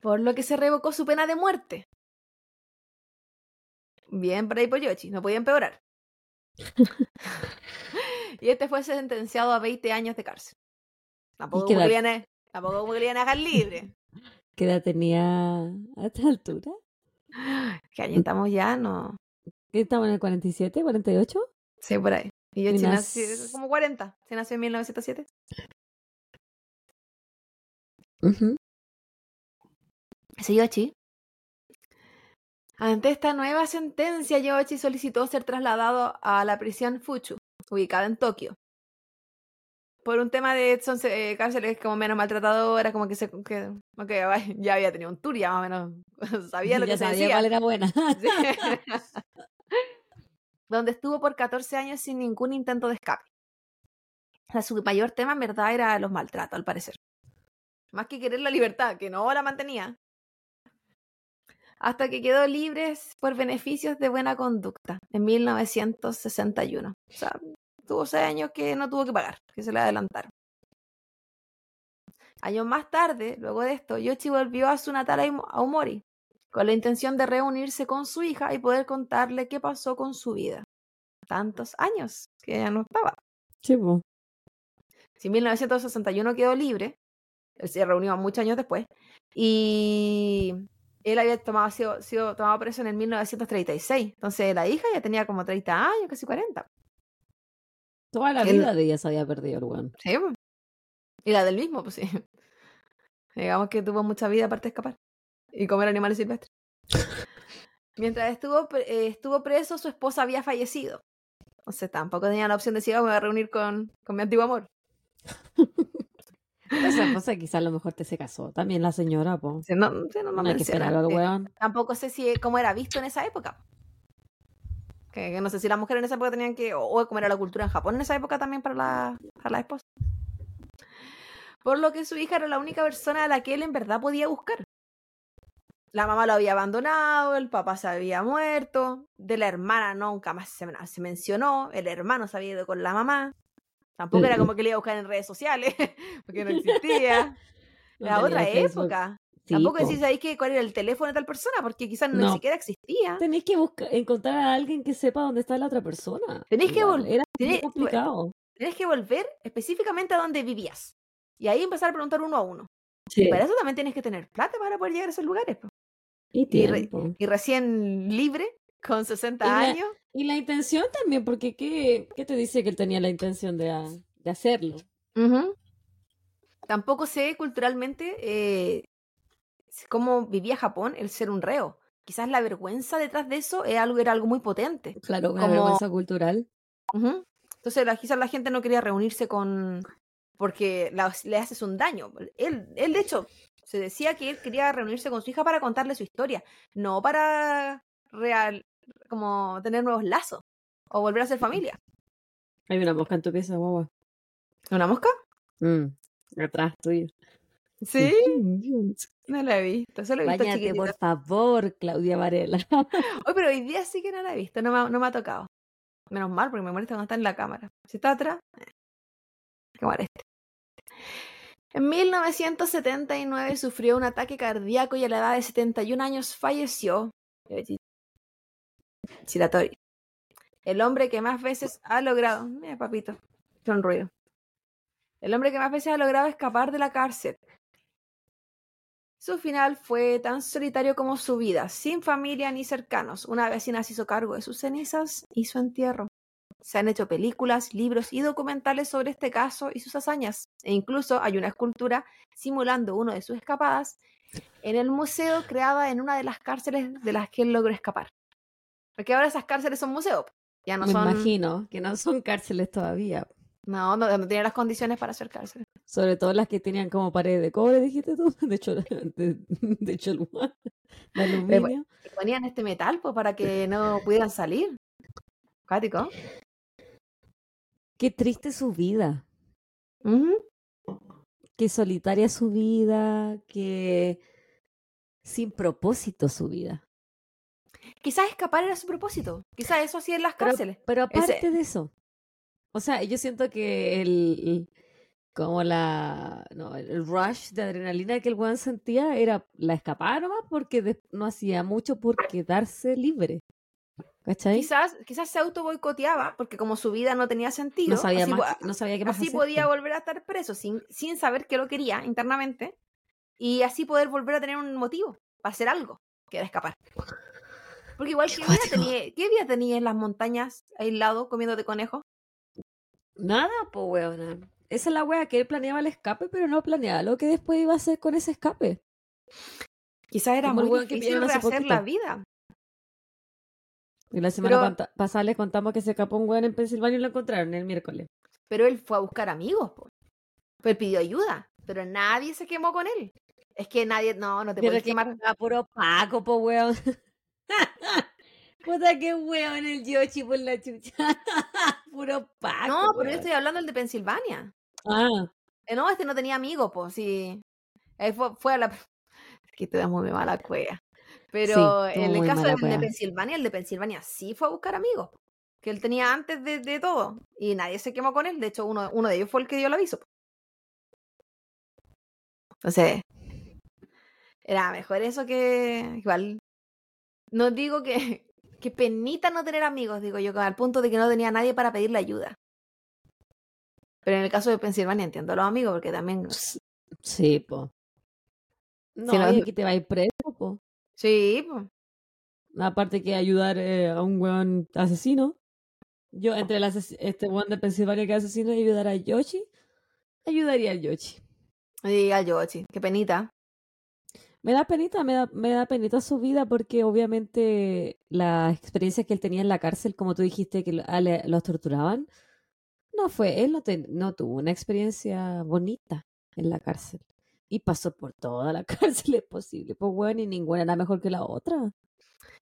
Por lo que se revocó su pena de muerte. Bien para Yoshi, no podía empeorar. [LAUGHS] y este fue sentenciado a 20 años de cárcel. Tampoco qué a- tampoco a dejar libre. [LAUGHS] ¿Qué edad tenía a esta altura? ¿Qué año estamos ya? No. ¿Qué estamos en el 47, 48? Sí, por ahí. Y Y Yoshi nac- nació como 40. Se nació en 1907. Ujú. Ese Yoshi. Ante esta nueva sentencia, Yoshi solicitó ser trasladado a la prisión Fuchu, ubicada en Tokio. Por un tema de son eh, cárceles como menos maltratadoras, como que se que, ok, [LAUGHS] ay, ya había tenido un tour, ya más o menos [LAUGHS] sabía lo Ya que se sabía decía. cuál era buena. Sí. [LAUGHS] Donde estuvo por 14 años sin ningún intento de escape. O sea, su mayor tema en verdad era los maltratos, al parecer. Más que querer la libertad, que no la mantenía. Hasta que quedó libre por beneficios de buena conducta en 1961. O sea, tuvo seis años que no tuvo que pagar, que se le adelantaron. Años más tarde, luego de esto, Yoshi volvió a su natal Aomori, con la intención de reunirse con su hija y poder contarle qué pasó con su vida. Tantos años que ella no estaba. Sí, po. Si en 1961 quedó libre, él se reunió muchos años después, y él había tomado, sido, sido tomado preso en el 1936. Entonces la hija ya tenía como 30 años, casi 40. Toda la vida de ella se había perdido el weón. Sí. Y la del mismo, pues sí. [LAUGHS] Digamos que tuvo mucha vida aparte de escapar y comer animales silvestres. Mientras estuvo, eh, estuvo preso, su esposa había fallecido. Entonces tampoco tenía la opción de decir, "Ah, me voy a reunir con, con mi antiguo amor. [LAUGHS] Esa cosa quizás a lo mejor te se casó. También la señora, po. Sí, no, sí, no, no No hay que menciona, esperar al weón. Tampoco sé si cómo era visto en esa época. Que, que no sé si las mujeres en esa época tenían que, o, o cómo era la cultura en Japón en esa época también para la, para la esposa. Por lo que su hija era la única persona a la que él en verdad podía buscar. La mamá lo había abandonado, el papá se había muerto, de la hermana nunca más se, se mencionó, el hermano se había ido con la mamá. Tampoco era como que le iba a buscar en redes sociales, [LAUGHS] porque no [LAUGHS] existía. No Era tenía otra época. Sí, Tampoco po. decís ahí que cuál era el teléfono de tal persona, porque quizás ni No. siquiera existía. Tenés que buscar, encontrar a alguien que sepa dónde está la otra persona. Tenés que Igual, vol- Era tenés- complicado. Que volver específicamente a donde vivías. Y ahí empezar a preguntar uno a uno. Sí. Y para eso también tienes que tener plata para poder llegar a esos lugares. po. Y y re- tiempo. Y recién libre, con 60 Y la- años. Y la intención también, porque ¿qué, qué te dice que él tenía la intención de, de hacerlo? Tampoco sé culturalmente eh, cómo vivía Japón el ser un reo. Quizás la vergüenza detrás de eso algo, era algo muy potente. Claro, una Como- vergüenza cultural. Entonces, la, quizás la gente no quería reunirse con. porque la- le haces un daño. Él, él, de hecho, se decía que él quería reunirse con su hija para contarle su historia, no para real, como tener nuevos lazos o volver a ser familia. Hay una mosca en tu pieza, guagua. ¿Una mosca? Mm, atrás tuyo. Sí, no la he visto. Solo he visto Báñate, chiquitita. por favor, Claudia Varela. [LAUGHS] Oye, pero hoy día sí que no la he visto, no me, ha- no me ha tocado. Menos mal, porque me molesta cuando está en la cámara. Si está atrás, eh, que moleste. En 1979 sufrió un ataque cardíaco y a la edad de 71 años falleció. Citatorio. El hombre que más veces ha logrado. Mira, papito, son ruido. El hombre que más veces ha logrado escapar de la cárcel. Su final fue tan solitario como su vida, sin familia ni cercanos. Una vecina se hizo cargo de sus cenizas y su entierro. Se han hecho películas, libros y documentales sobre este caso y sus hazañas. E incluso hay una escultura simulando uno de sus escapadas en el museo creada en una de las cárceles de las que él logró escapar. Porque ahora esas cárceles son museos. Ya no Me son. imagino que no son cárceles todavía. No, no, no tienen las condiciones para cárceles. Sobre todo las que tenían como pared de cobre, dijiste tú. [LAUGHS] De hecho, de, de de aluminio. Y ponían este metal pues, para que no pudieran salir. Cático. Qué triste su vida. Ujú. Qué solitaria su vida. Qué sin propósito su vida. Quizás escapar era su propósito. Quizás eso hacía en las Pero, cárceles. pero Ese- aparte de eso. O sea, yo siento que el, como la no, el rush de adrenalina que el weón sentía era la escapada nomás porque de- no hacía mucho por quedarse libre. ¿Cachai? Quizás, quizás se auto boicoteaba porque como su vida no tenía sentido, No sabía, así, más, no sabía qué más así hacer, podía po. volver a estar preso sin, sin saber que lo quería internamente y así poder volver a tener un motivo para hacer algo, que era escapar. Porque igual, Qué ¿qué vida, tenía, ¿qué vida tenía en las montañas aislado comiéndote conejos? Nada, po weona. Esa es la wea que él planeaba el escape, pero no planeaba lo que después iba a hacer con ese escape. Quizás era muy que difícil pillaron hace rehacer la poquito. vida. Y la semana Pero- pasada les contamos que se escapó un weón en Pensilvania y lo encontraron el miércoles. Pero él fue a buscar amigos, po. Pues pidió ayuda, pero nadie se quemó con él. Es que nadie, no, no te puedes que quemar. era puro Paco, po weón. [LAUGHS] Puta que weón el Yoshi por la chucha. [LAUGHS] puro Paco. No, pero yo estoy hablando del de Pensilvania. Ah, Eh, No, este no tenía amigos, pues sí. Él fue, fue a la. [LAUGHS] Es que te da muy mala cueva. Pero en el caso del de. Pensilvania, el de Pensilvania sí fue a buscar amigos. Que él tenía antes de, de todo. Y nadie se quemó con él. De hecho, uno, uno de ellos fue el que dio el aviso. Entonces, era mejor eso que. Igual. No digo que. Que penita no tener amigos, digo yo, al punto de que no tenía nadie para pedirle ayuda. Pero en el caso de Pensilvania entiendo a los amigos, porque también. sí, po. No, Si no- [LAUGHS] aquí te va a ir preso, po. Sí, pues. Aparte que ayudar eh, a un weón asesino. Yo, entre el ases- este weón de Pensilvania que es asesino y ayudar a Yoshi, ayudaría al Yoshi. Y al Yoshi, qué penita. Me da penita, me da, me da penita su vida porque obviamente las experiencias que él tenía en la cárcel, como tú dijiste, que los torturaban, no fue, él no, te- no tuvo una experiencia bonita en la cárcel. Y pasó por toda la [LAUGHS] cárcel posible, pues bueno, y ninguna era mejor que la otra.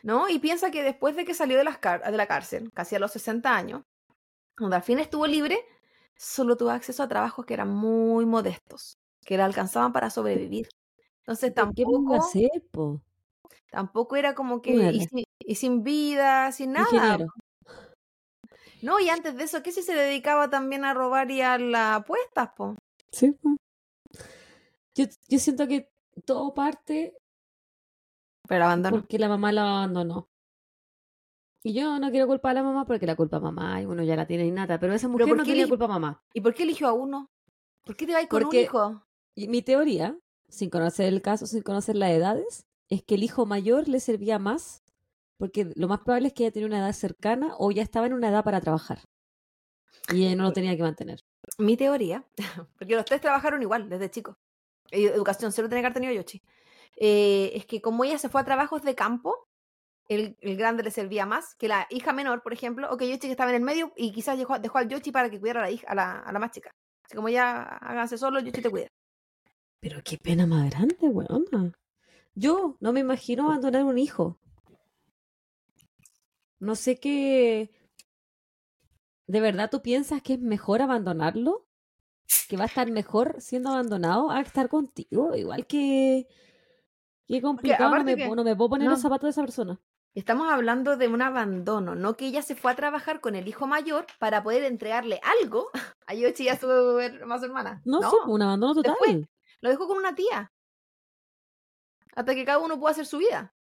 ¿No? Y piensa que después de que salió de, las de la cárcel, casi a los 60 años, cuando al fin estuvo libre, solo tuvo acceso a trabajos que eran muy modestos, que le alcanzaban para sobrevivir. Entonces ¿Pero ¿Qué tampoco, hacer, po? tampoco era como que y sin, y sin vida, sin nada. Ingeniero. No, y antes de eso, ¿qué si se dedicaba también a robar y a las apuestas, po? Sí, po. Yo, yo siento que todo parte Pero abandonó. porque la mamá la abandonó. Y yo no quiero culpar a la mamá porque la culpa a mamá y uno ya la tiene innata, pero esa mujer ¿por no eli- culpa a mamá. ¿Y por qué eligió a uno? ¿Por qué te vas con un Porque- hijo? Y mi teoría, sin conocer el caso, sin conocer las edades, es que el hijo mayor le servía más porque lo más probable es que ella tenía una edad cercana o ya estaba en una edad para trabajar. Y ella no lo tenía que mantener. Mi teoría, [LAUGHS] porque los tres trabajaron igual desde chicos. Eh, Educación cero tiene que haber tenido Yoshi. eh, es que como ella se fue a trabajos de campo, el, el grande le servía más que la hija menor, por ejemplo, o que Yoshi que estaba en el medio y quizás dejó, dejó al Yoshi para que cuidara a la, hija, a la, a la más chica. Así como ya háganse solo, Yoshi te cuida. Pero qué pena más grande, weona. Yo no me imagino abandonar un hijo. No sé qué. ¿De verdad tú piensas que es mejor abandonarlo? ¿Que va a estar mejor siendo abandonado a estar contigo? Igual que. Qué complicado. No me, que- puedo- no me puedo poner no. los zapatos de esa persona. Estamos hablando de un abandono, no que ella se fue a trabajar con el hijo mayor para poder entregarle algo a Yoshi y a su, a su hermana. No, sí, un abandono total. Lo dejó con una tía. Hasta que cada uno pueda hacer su vida.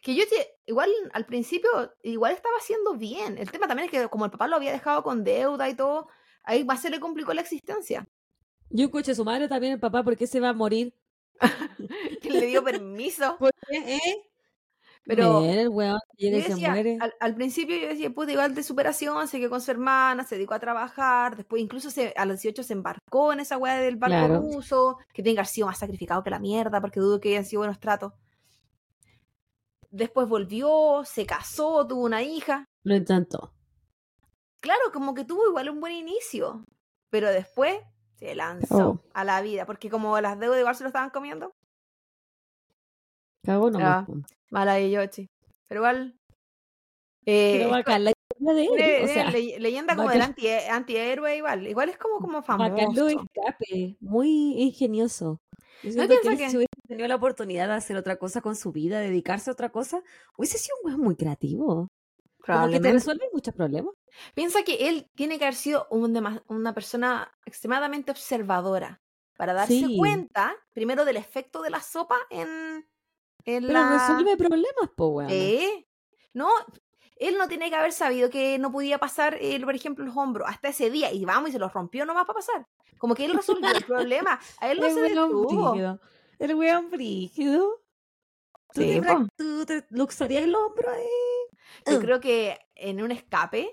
Que yo igual al principio, igual estaba haciendo bien. El tema también es que como el papá lo había dejado con deuda y todo, ahí más se le complicó la existencia. Yo escuché su madre también, el papá, ¿por qué se va a morir? [LAUGHS] Que le dio [LAUGHS] permiso. ¿Por qué? ¿Eh? Pero weón decía, muere. al, al principio yo decía, puta, igual de superación, se quedó con su hermana, se dedicó a trabajar, después incluso se, a los 18 se embarcó en esa weá del barco Claro. ruso, que tiene que haber sido más sacrificado que la mierda, porque dudo que hayan sido buenos tratos. Después volvió, se casó, tuvo una hija. Lo intentó. Claro, como que tuvo igual un buen inicio, pero después se lanzó Oh. a la vida, porque como las deudas igual se lo estaban comiendo, Cagó nomás. Ah, mala de Yoshi. Pero igual... eh, Pero bacán la historia de él. Le- o sea, le- leyenda como del bacán. anti, antihéroe igual. Igual es como, como bacán lo famoso. escape. Muy ingenioso. Yo siento que piensa él, que- si hubiese tenido la oportunidad de hacer otra cosa con su vida, dedicarse a otra cosa, hubiese sido un weón muy creativo. Como que te Probablemente. resuelve muchos problemas. Piensa que él tiene que haber sido un una persona extremadamente observadora para darse Sí. cuenta primero del efecto de la sopa en Pero la... resuelve problemas, po, weón. ¿Eh? No, él no tiene que haber sabido que no podía pasar, eh, por ejemplo, los hombros hasta ese día y vamos y se los rompió nomás para pasar. Como que él resolvió el problema. A él no El se weón detuvo. brígido. El weón brígido. ¿Tú, Sí, te, tú te luxarías el hombro ahí? Yo creo que en un escape,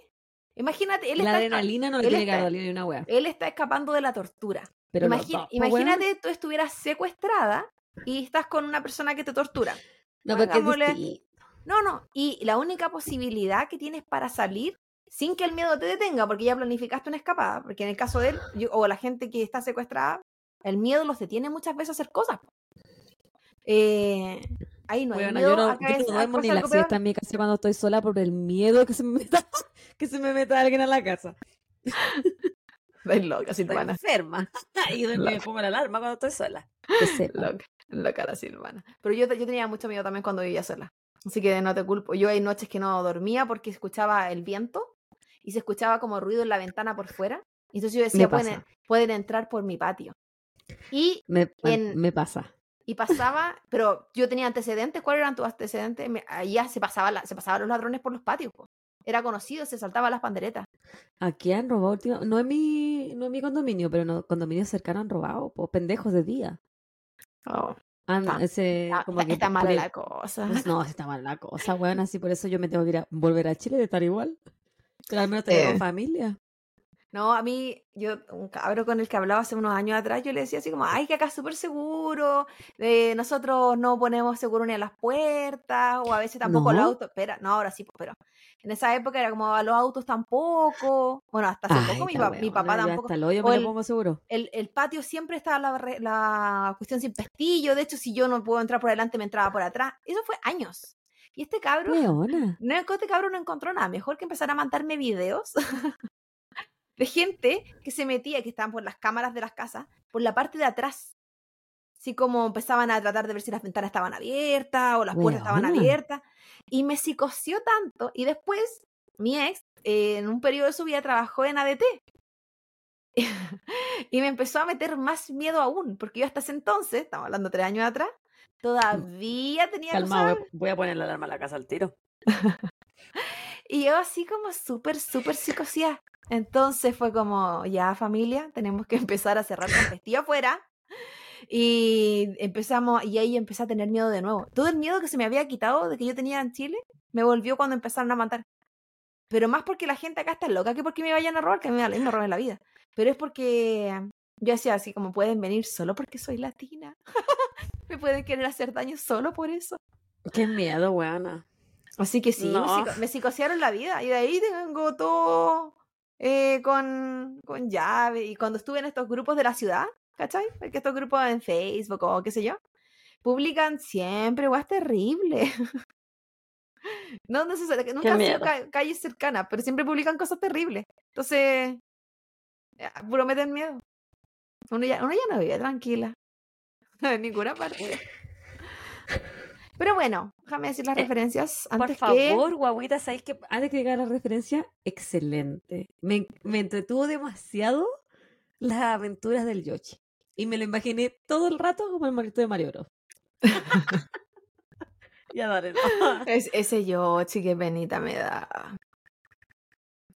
imagínate, él La está, adrenalina no le tiene que doler una weá. él está escapando de la tortura. Pero imagínate tú estuvieras secuestrada y estás con una persona que te tortura. No, porque. No, no. Y la única posibilidad que tienes para salir sin que el miedo te detenga, porque ya planificaste una escapada, porque en el caso de él, yo- o la gente que está secuestrada, el miedo los detiene muchas veces a hacer cosas. Eh, ahí no hay miedo yo no, yo no duermo ni la siesta en mi casa cuando estoy sola por el miedo que se me meta, [LAUGHS] que se me meta alguien a la casa. [LAUGHS] Estoy loca, Estoy Silvana. enferma. [LAUGHS] Y me pongo la alarma cuando estoy sola. Loca, loca la Silvana. Pero yo, yo tenía mucho miedo también cuando vivía sola. Así que no te culpo. Yo hay noches que no dormía porque escuchaba el viento y se escuchaba como ruido en la ventana por fuera. Y entonces yo decía, pueden, pueden entrar por mi patio. Y, Me, En- me pasa. y pasaba, pero yo tenía antecedentes. ¿Cuáles eran tus antecedentes? Me- Allá se pasaba la- se pasaban los ladrones por los patios. po. Era conocido, se saltaban las panderetas. Aquí han robado no en mi, no en mi condominio, pero en condominios cercanos han robado, pendejos de día. Oh, Han- Está- ese, está, como que está el- la cosa. pues [LAUGHS] no, está mal la cosa, weón, así por eso yo me tengo que ir a volver a Chile de estar igual. Pero al menos tengo Eh. familia. No, a mí, yo, un cabro con el que hablaba hace unos años atrás, yo le decía así como, ay, que acá es súper seguro, eh, nosotros no ponemos seguro ni a las puertas, o a veces tampoco los ¿No? autos, espera, no, ahora sí, pero en esa época era como a los autos tampoco, bueno, hasta hace Ay, poco mi, pa- mi papá tampoco, Hasta el hoyo me lo pongo seguro. el, el patio siempre estaba la, la cuestión sin pestillo, de hecho, si yo no puedo entrar por adelante, me entraba por atrás, eso fue años. Y este cabro, no, este cabrón no encontró nada. Mejor que empezar a mandarme videos [LAUGHS] de gente que se metía, que estaban por las cámaras de las casas, por la parte de atrás. Así como empezaban a tratar de ver si las ventanas estaban abiertas o las puertas estaban abiertas. Y me psicoció tanto. Y después, mi ex, eh, en un periodo de su vida, trabajó en ADT. [LAUGHS] y me empezó a meter más miedo aún, porque yo hasta ese entonces, estamos hablando tres años atrás, todavía tenía Calma, cosas voy, voy a poner la alarma en la casa al tiro. [LAUGHS] Y yo así como súper, súper psicoseada. Entonces fue como, ya familia, tenemos que [LAUGHS] empezar a cerrar con pestillo afuera. Y empezamos, y ahí empecé a tener miedo de nuevo. Todo el miedo que se me había quitado de que yo tenía en Chile, me volvió cuando empezaron a matar. Pero más porque la gente acá está loca que porque me vayan a robar, que me, me roben la vida. Pero es porque yo decía así como pueden venir solo porque soy latina. [LAUGHS] me pueden querer hacer daño solo por eso. Qué miedo, weona. Así que sí, me, psico- me psicosearon la vida y de ahí tengo todo eh, con, con llave. Y cuando estuve en estos grupos de la ciudad, ¿cachai? Porque estos grupos en Facebook o qué sé yo, publican siempre guas terribles. [LAUGHS] no necesariamente, nunca han sido ca- calles cercanas, pero siempre publican cosas terribles. Entonces, eh, puro meten miedo. Uno ya, uno ya no vive tranquila. [LAUGHS] En ninguna parte. [LAUGHS] Pero bueno, déjame decir las Eh, referencias Por antes que... favor, guaguita, ¿sabéis que antes que llegar a la referencia? Excelente. Me, me entretuvo demasiado las aventuras del Yoshi. Y me lo imaginé todo el rato como el monito de Mario Bros. [LAUGHS] [LAUGHS] ya no. Es, ese yo, que penita me da.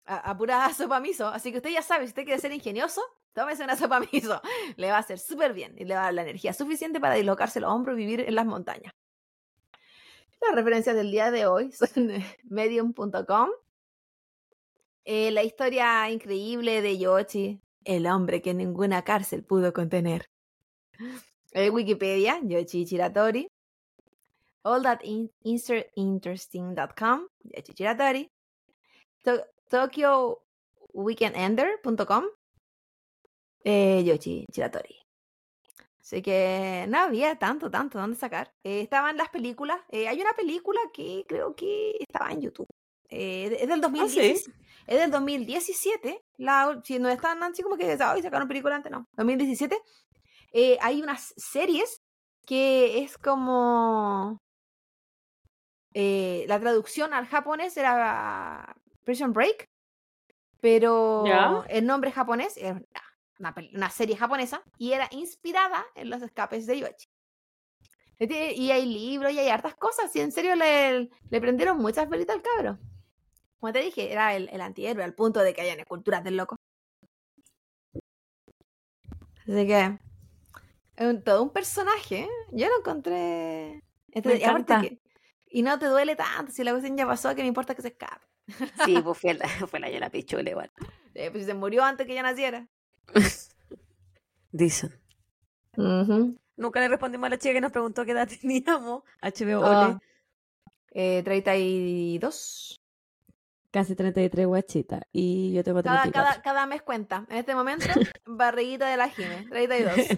A, a pura sopa miso. Así que usted ya sabe, si usted quiere ser ingenioso, tómese una sopa [LAUGHS] miso. Le va a hacer súper bien y le va a dar la energía suficiente para dislocarse los hombros y vivir en las montañas. Las referencias del día de hoy son [LAUGHS] medium.com. Eh, la historia increíble de Yoshi, el hombre que ninguna cárcel pudo contener. Eh, Wikipedia, Yoshi Chiratori. All that in, interesting.com, Yoshi Chiratori. To- Tokyo eh, Chiratori. Así que no había tanto, tanto dónde sacar. Eh, estaban las películas. eh, hay una película que creo que estaba en YouTube. Eh, es del 2017. Es del 2017. La, si no están así como que "Ay, sacaron película antes, no. 2017. Eh, hay unas series que es como. la traducción al japonés era Prison Break. Pero Ya. el nombre japonés era una, serie japonesa y era inspirada en los escapes de Yoshi. Y hay libros y hay hartas cosas. Y en serio le, le prendieron muchas velitas al cabro. Como te dije, era el, el antihéroe al punto de que hayan esculturas del loco. Así que. Un- todo un personaje. ¿eh? Yo lo encontré. encanta. que- y no te duele tanto. Si la cuestión ya pasó, que me importa que se escape. Sí, [LAUGHS] pues fue la, fue la Yana Pichula igual. Eh, pues se murió antes que ya naciera. [LAUGHS] Dicen. Nunca le respondimos a la chica que nos preguntó qué edad [LAUGHS] teníamos. HBO Ah, Ole. eh, 32. Casi 33 guachitas. Y yo tengo Cada, 34. cada, cada mes cuenta. En este momento, [LAUGHS] barriguita de la Jime, 32. En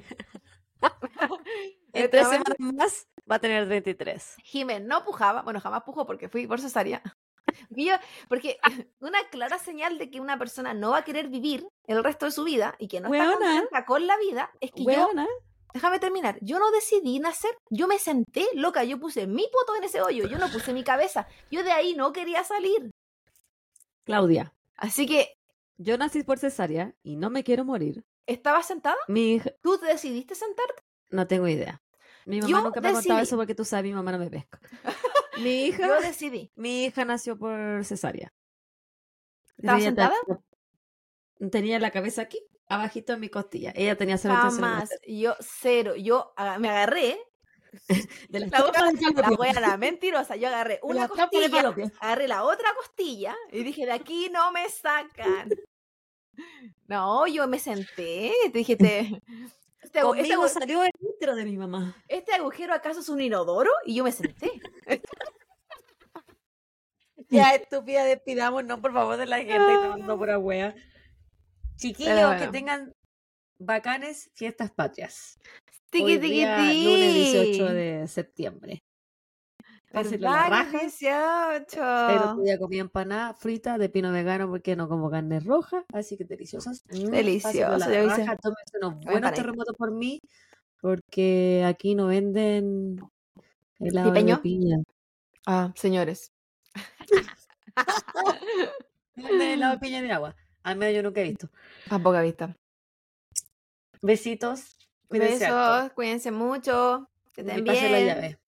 este tres semanas más va a tener 33. Jime no pujaba, bueno, jamás pujó porque fui por cesárea. [LAUGHS] Yo- porque [LAUGHS] una clara señal de que una persona no va a querer vivir el resto de su vida y que no está contenta con la vida es que yo, Weona, déjame terminar, yo no decidí nacer, yo me senté loca, yo puse mi poto en ese hoyo, yo no puse mi cabeza, yo de ahí no quería salir. Claudia, Así que, yo nací por cesárea y no me quiero morir. ¿estabas sentada? Mi hija, ¿Tú decidiste sentarte? no tengo idea. Mi mamá Yo nunca me ha contado eso porque tú sabes, mi mamá no me pesca. [LAUGHS] Mi hija, Yo decidí. mi hija nació por cesárea. ¿Estabas Ella sentada? te- Tenía la cabeza aquí, abajito en mi costilla. Ella tenía cero de Jamás. Yo, cero. Yo me agarré. [LAUGHS] De La wea- de La era mentirosa. Yo agarré De una de costilla, agarré la otra costilla y dije, de aquí no me sacan. [LAUGHS] No, yo me senté. Te dije, te, este, este Conmigo agu- salió el útero de mi mamá. ¿este agujero acaso es un inodoro? Y yo me senté. [LAUGHS] Ya, estúpida, despidamos, no, por favor, de la gente mandando pura wea. Chiquillos, que tengan bacanes fiestas patrias. Tiqui, Hoy tiqui, día, lunes 18 ti. de septiembre. Pásenlo la ¿Verdad? raja. 18. El otro día comí empanada frita de pino vegano porque no como carne roja, así que deliciosas. Mm, Delicioso, la yo hice- raja, tómense unos buenos terremotos por mí, porque aquí no venden helado de piña. Ah, señores. [LAUGHS] No venden helado de piña de agua. Al menos yo nunca he visto. A poca vista. Besitos. Besos, cuídense mucho. Que estén pasen la bien. llave.